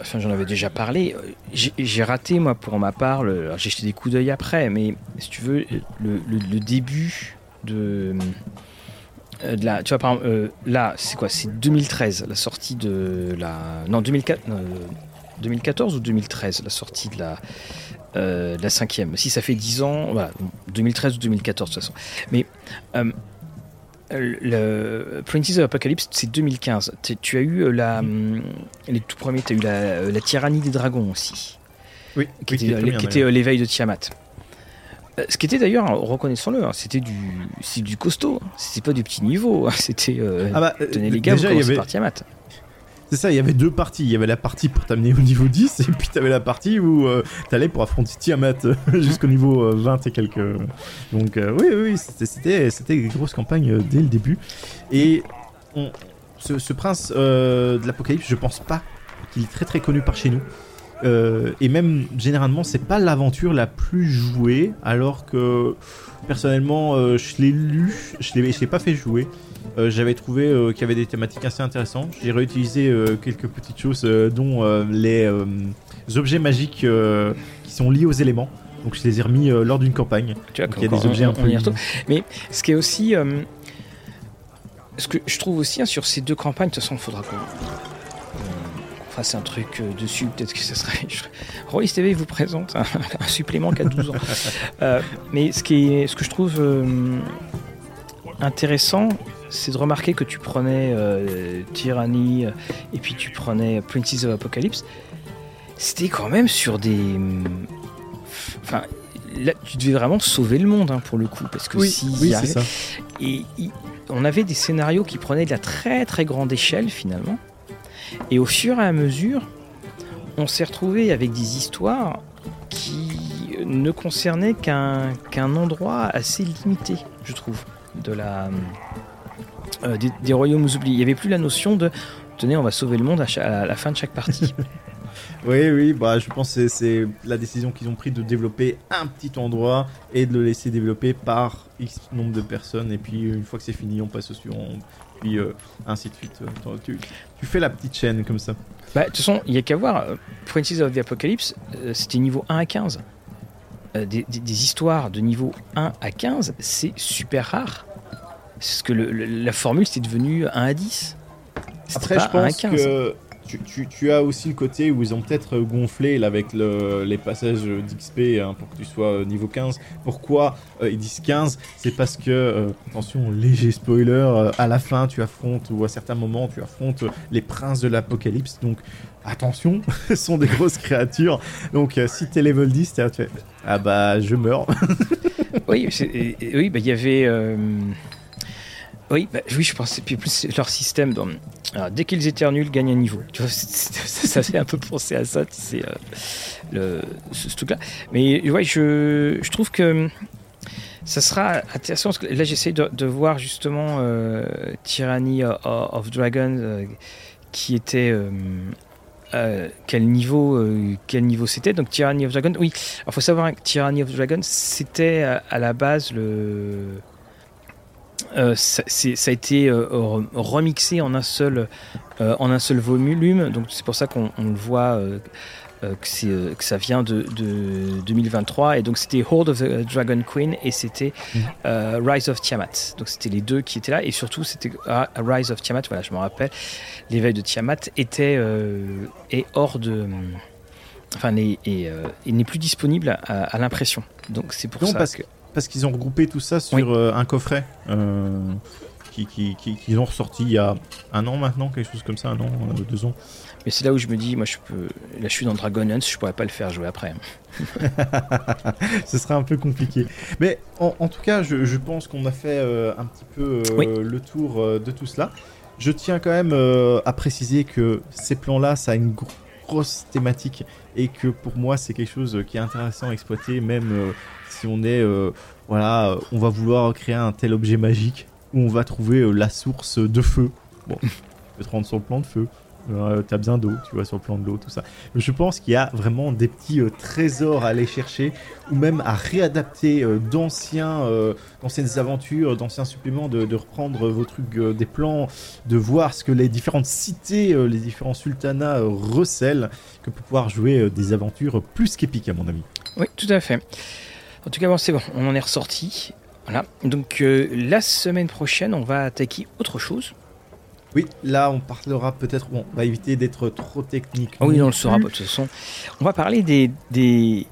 enfin j'en avais déjà parlé, j'ai raté moi pour ma part, j'ai jeté des coups d'œil après, mais si tu veux le, début de... De la, tu vois, par exemple, là, c'est quoi? C'est 2013, la sortie de la. Non, 2004. 2014 ou 2013, la sortie de la, euh, la cinquième. Si ça fait 10 ans, voilà, 2013 ou 2014 de toute façon. Mais euh, le Princess of Apocalypse, c'est 2015. Tu as eu euh, la, mm. les tout premiers, tu as eu la, la, tyrannie des dragons aussi. Oui, qui était, l'éveil de Tiamat. Ce qui était d'ailleurs, reconnaissons-le, hein, c'était du, du costaud, c'était pas du petit niveau, hein. c'était. ah bah, tenez les gars, déjà, vous par Tiamat. C'est ça, il y avait deux parties. Il y avait la partie pour t'amener au niveau 10, et puis t'avais la partie où euh, t'allais pour affronter Tiamat euh, jusqu'au niveau 20 euh, et quelques. Donc, oui, oui, c'était, une grosse campagne dès le début. Et ce, prince de l'apocalypse, je pense pas qu'il est très très connu par chez nous. et même généralement, c'est pas l'aventure la plus jouée, alors que personnellement, je l'ai lu, je l'ai pas fait jouer. Euh, j'avais trouvé euh, qu'il y avait des thématiques assez intéressantes. J'ai réutilisé euh, quelques petites choses, dont les objets magiques qui sont liés aux éléments. Donc je les ai remis lors d'une campagne. Tu vois, il y a des objets un peu. Mais ce qui est aussi. ce que je trouve aussi hein, sur ces deux campagnes, de toute façon, il faudra qu'on fasse un truc dessus. Peut-être que ça serait. Rollis TV vous présente un, supplément qu'à 12 ans. mais ce, qui est, ce que je trouve intéressant, c'est de remarquer que tu prenais euh, Tyranny euh, et puis tu prenais Princess of Apocalypse. C'était quand même sur des. Mm, enfin, là, tu devais vraiment sauver le monde hein, pour le coup. Parce que oui, si. Oui, c'est ça. Et, on avait des scénarios qui prenaient de la très très grande échelle finalement. Et au fur et à mesure, on s'est retrouvé avec des histoires qui ne concernaient qu'un qu'un endroit assez limité, je trouve, de la euh, des, royaumes oubliés. Il n'y avait plus la notion de tenez, on va sauver le monde à, la fin de chaque partie. oui, oui, bah, je pense que c'est la décision qu'ils ont prise de développer un petit endroit et de le laisser développer par X nombre de personnes. Et puis une fois que c'est fini, on passe au suivant. Puis euh, ainsi de suite. Tu, fais la petite chaîne comme ça. Bah, de toute façon, il n'y a qu'à voir. Euh, Princess of the Apocalypse, c'était niveau 1 à 15. des, histoires de niveau 1 à 15, c'est super rare. Parce que la formule, c'est devenu 1 à 10. Après, je pense que tu, as aussi le côté où ils ont peut-être gonflé avec les passages d'XP hein, pour que tu sois niveau 15. Pourquoi ils disent 15 C'est parce que, attention, léger spoiler, à la fin tu affrontes, ou à certains moments tu affrontes les princes de l'apocalypse. Donc attention, ce sont des grosses créatures. Donc si t'es level 10, tu fais ah bah je meurs. oui, oui, bah il y avait. Oui, bah, oui, je pensais plus leur système. Dès qu'ils éternuent, gagnent un niveau. Ça, fait un peu penser à ça, tu euh, le, ce, truc-là. Mais ouais, je, trouve que ça sera intéressant. Là, j'essaie de, voir justement euh, Tyranny of Dragons, euh, qui était. quel niveau niveau c'était donc Tyranny of Dragons oui il faut savoir que Tyranny of Dragons c'était à la base le euh, ça, a été euh, remixé en un seul, euh, en un seul volume, donc c'est pour ça qu'on le voit que, que, ça vient de, 2023. Et donc c'était Horde of the Dragon Queen et c'était mhm. Rise of Tiamat. Donc c'était les deux qui étaient là et surtout c'était Rise of Tiamat. Voilà, je me rappelle. L'éveil de Tiamat était est hors de enfin, et, il n'est plus disponible à, l'impression. Donc c'est pour ça que parce qu'ils ont regroupé tout ça sur euh, un coffret euh, qu'ils qui, qui, ont ressorti il y a un an maintenant, quelque chose comme ça, un an, euh, deux ans. Mais c'est là où je me dis, moi je peux. Là je suis dans Dragon Hunt, je pourrais pas le faire jouer après. Ce serait un peu compliqué. Mais en, tout cas, je, pense qu'on a fait un petit peu le tour de tout cela. Je tiens quand même à préciser que ces plans-là, ça a une thématique et que pour moi, c'est quelque chose qui est intéressant à exploiter, même si on est, euh, voilà, euh, on va vouloir créer un tel objet magique où on va trouver euh, la source de feu. Bon, te rendre sur plan de feu. Euh, t'as besoin d'eau, tu vois, sur le plan de l'eau, tout ça. Je pense qu'il y a vraiment des petits trésors à aller chercher, ou même à réadapter d'anciens, d'anciennes aventures, d'anciens suppléments, de, reprendre vos trucs, des plans, de voir ce que les différentes cités, les différents sultanats recèlent, que pour pouvoir jouer des aventures plus qu'épiques, à mon avis. Oui, tout à fait. En tout cas, bon, c'est bon, on en est ressorti. Voilà. Donc euh, la semaine prochaine, on va attaquer autre chose. Oui, là, on parlera peut-être. Bon, on va éviter d'être trop technique. Ah oui, on le saura pas de toute façon. On va parler des, des,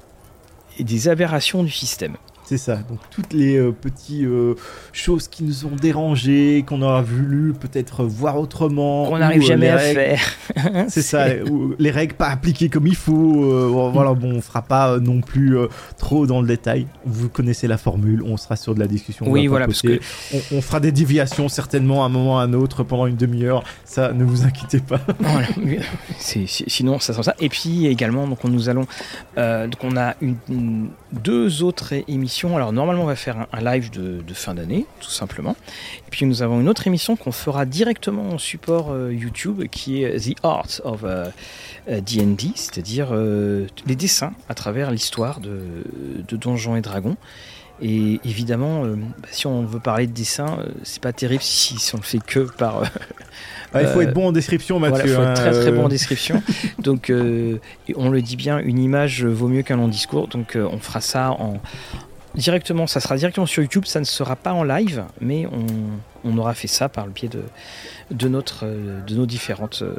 des aberrations du système. C'est ça, donc toutes les euh, petites euh, choses qui nous ont dérangés, qu'on aura voulu peut-être voir autrement. Qu'on n'arrive euh, jamais à faire. c'est ça, les règles pas appliquées comme il faut. voilà, bon, on fera pas non plus trop dans le détail. Vous connaissez la formule, on sera sur de la discussion. Oui, voilà, parce que. On, fera des déviations certainement à un moment ou à un autre pendant une demi-heure. Ça, ne vous inquiétez pas. voilà. sinon, ça sent ça. Et puis également, donc, nous allons. donc, on a une, deux autres émissions alors normalement on va faire un, live de, fin d'année, tout simplement. Et puis nous avons une autre émission qu'on fera directement en support euh, YouTube, qui est The Art of D&D, euh, euh, c'est-à-dire les dessins à travers l'histoire de, de, Donjons et Dragons. Et évidemment, bah, si on veut parler de dessin, c'est pas terrible si, si, on le fait que par. Ah, il faut être bon en description, Mathieu. il faut être très très bon en description. Donc, on le dit bien, une image vaut mieux qu'un long discours. Donc, on fera ça en, directement, ça sera directement sur YouTube, ça ne sera pas en live, mais on, aura fait ça par le biais de, de, notre, de nos différentes. Euh,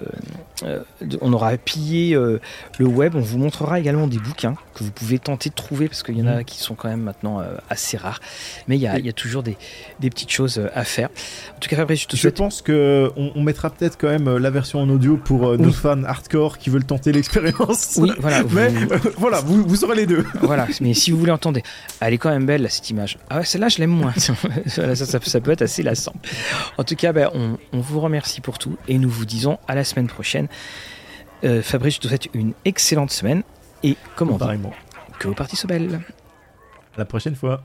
euh, on aura pillé euh, le web. On vous montrera également des bouquins que vous pouvez tenter de trouver parce qu'il y en a mmh. qui sont quand même maintenant assez rares. Mais il y a, y a toujours des, des, petites choses à faire. En tout cas, Fabrice, je te souhaite. Je pense qu'on on mettra peut-être quand même la version en audio pour nos fans hardcore qui veulent tenter l'expérience. Oui, voilà. mais voilà, vous, vous aurez les deux. voilà, mais si vous voulez entendre, elle est quand même belle cette image. Ah ouais, celle-là, je l'aime moins. ça, ça, ça, peut être assez lassant. En tout cas, ben, on, vous remercie pour tout et nous vous disons à la semaine prochaine. Euh, Fabrice, je te souhaite une excellente semaine et comment on que vos parties soient belles. À la prochaine fois.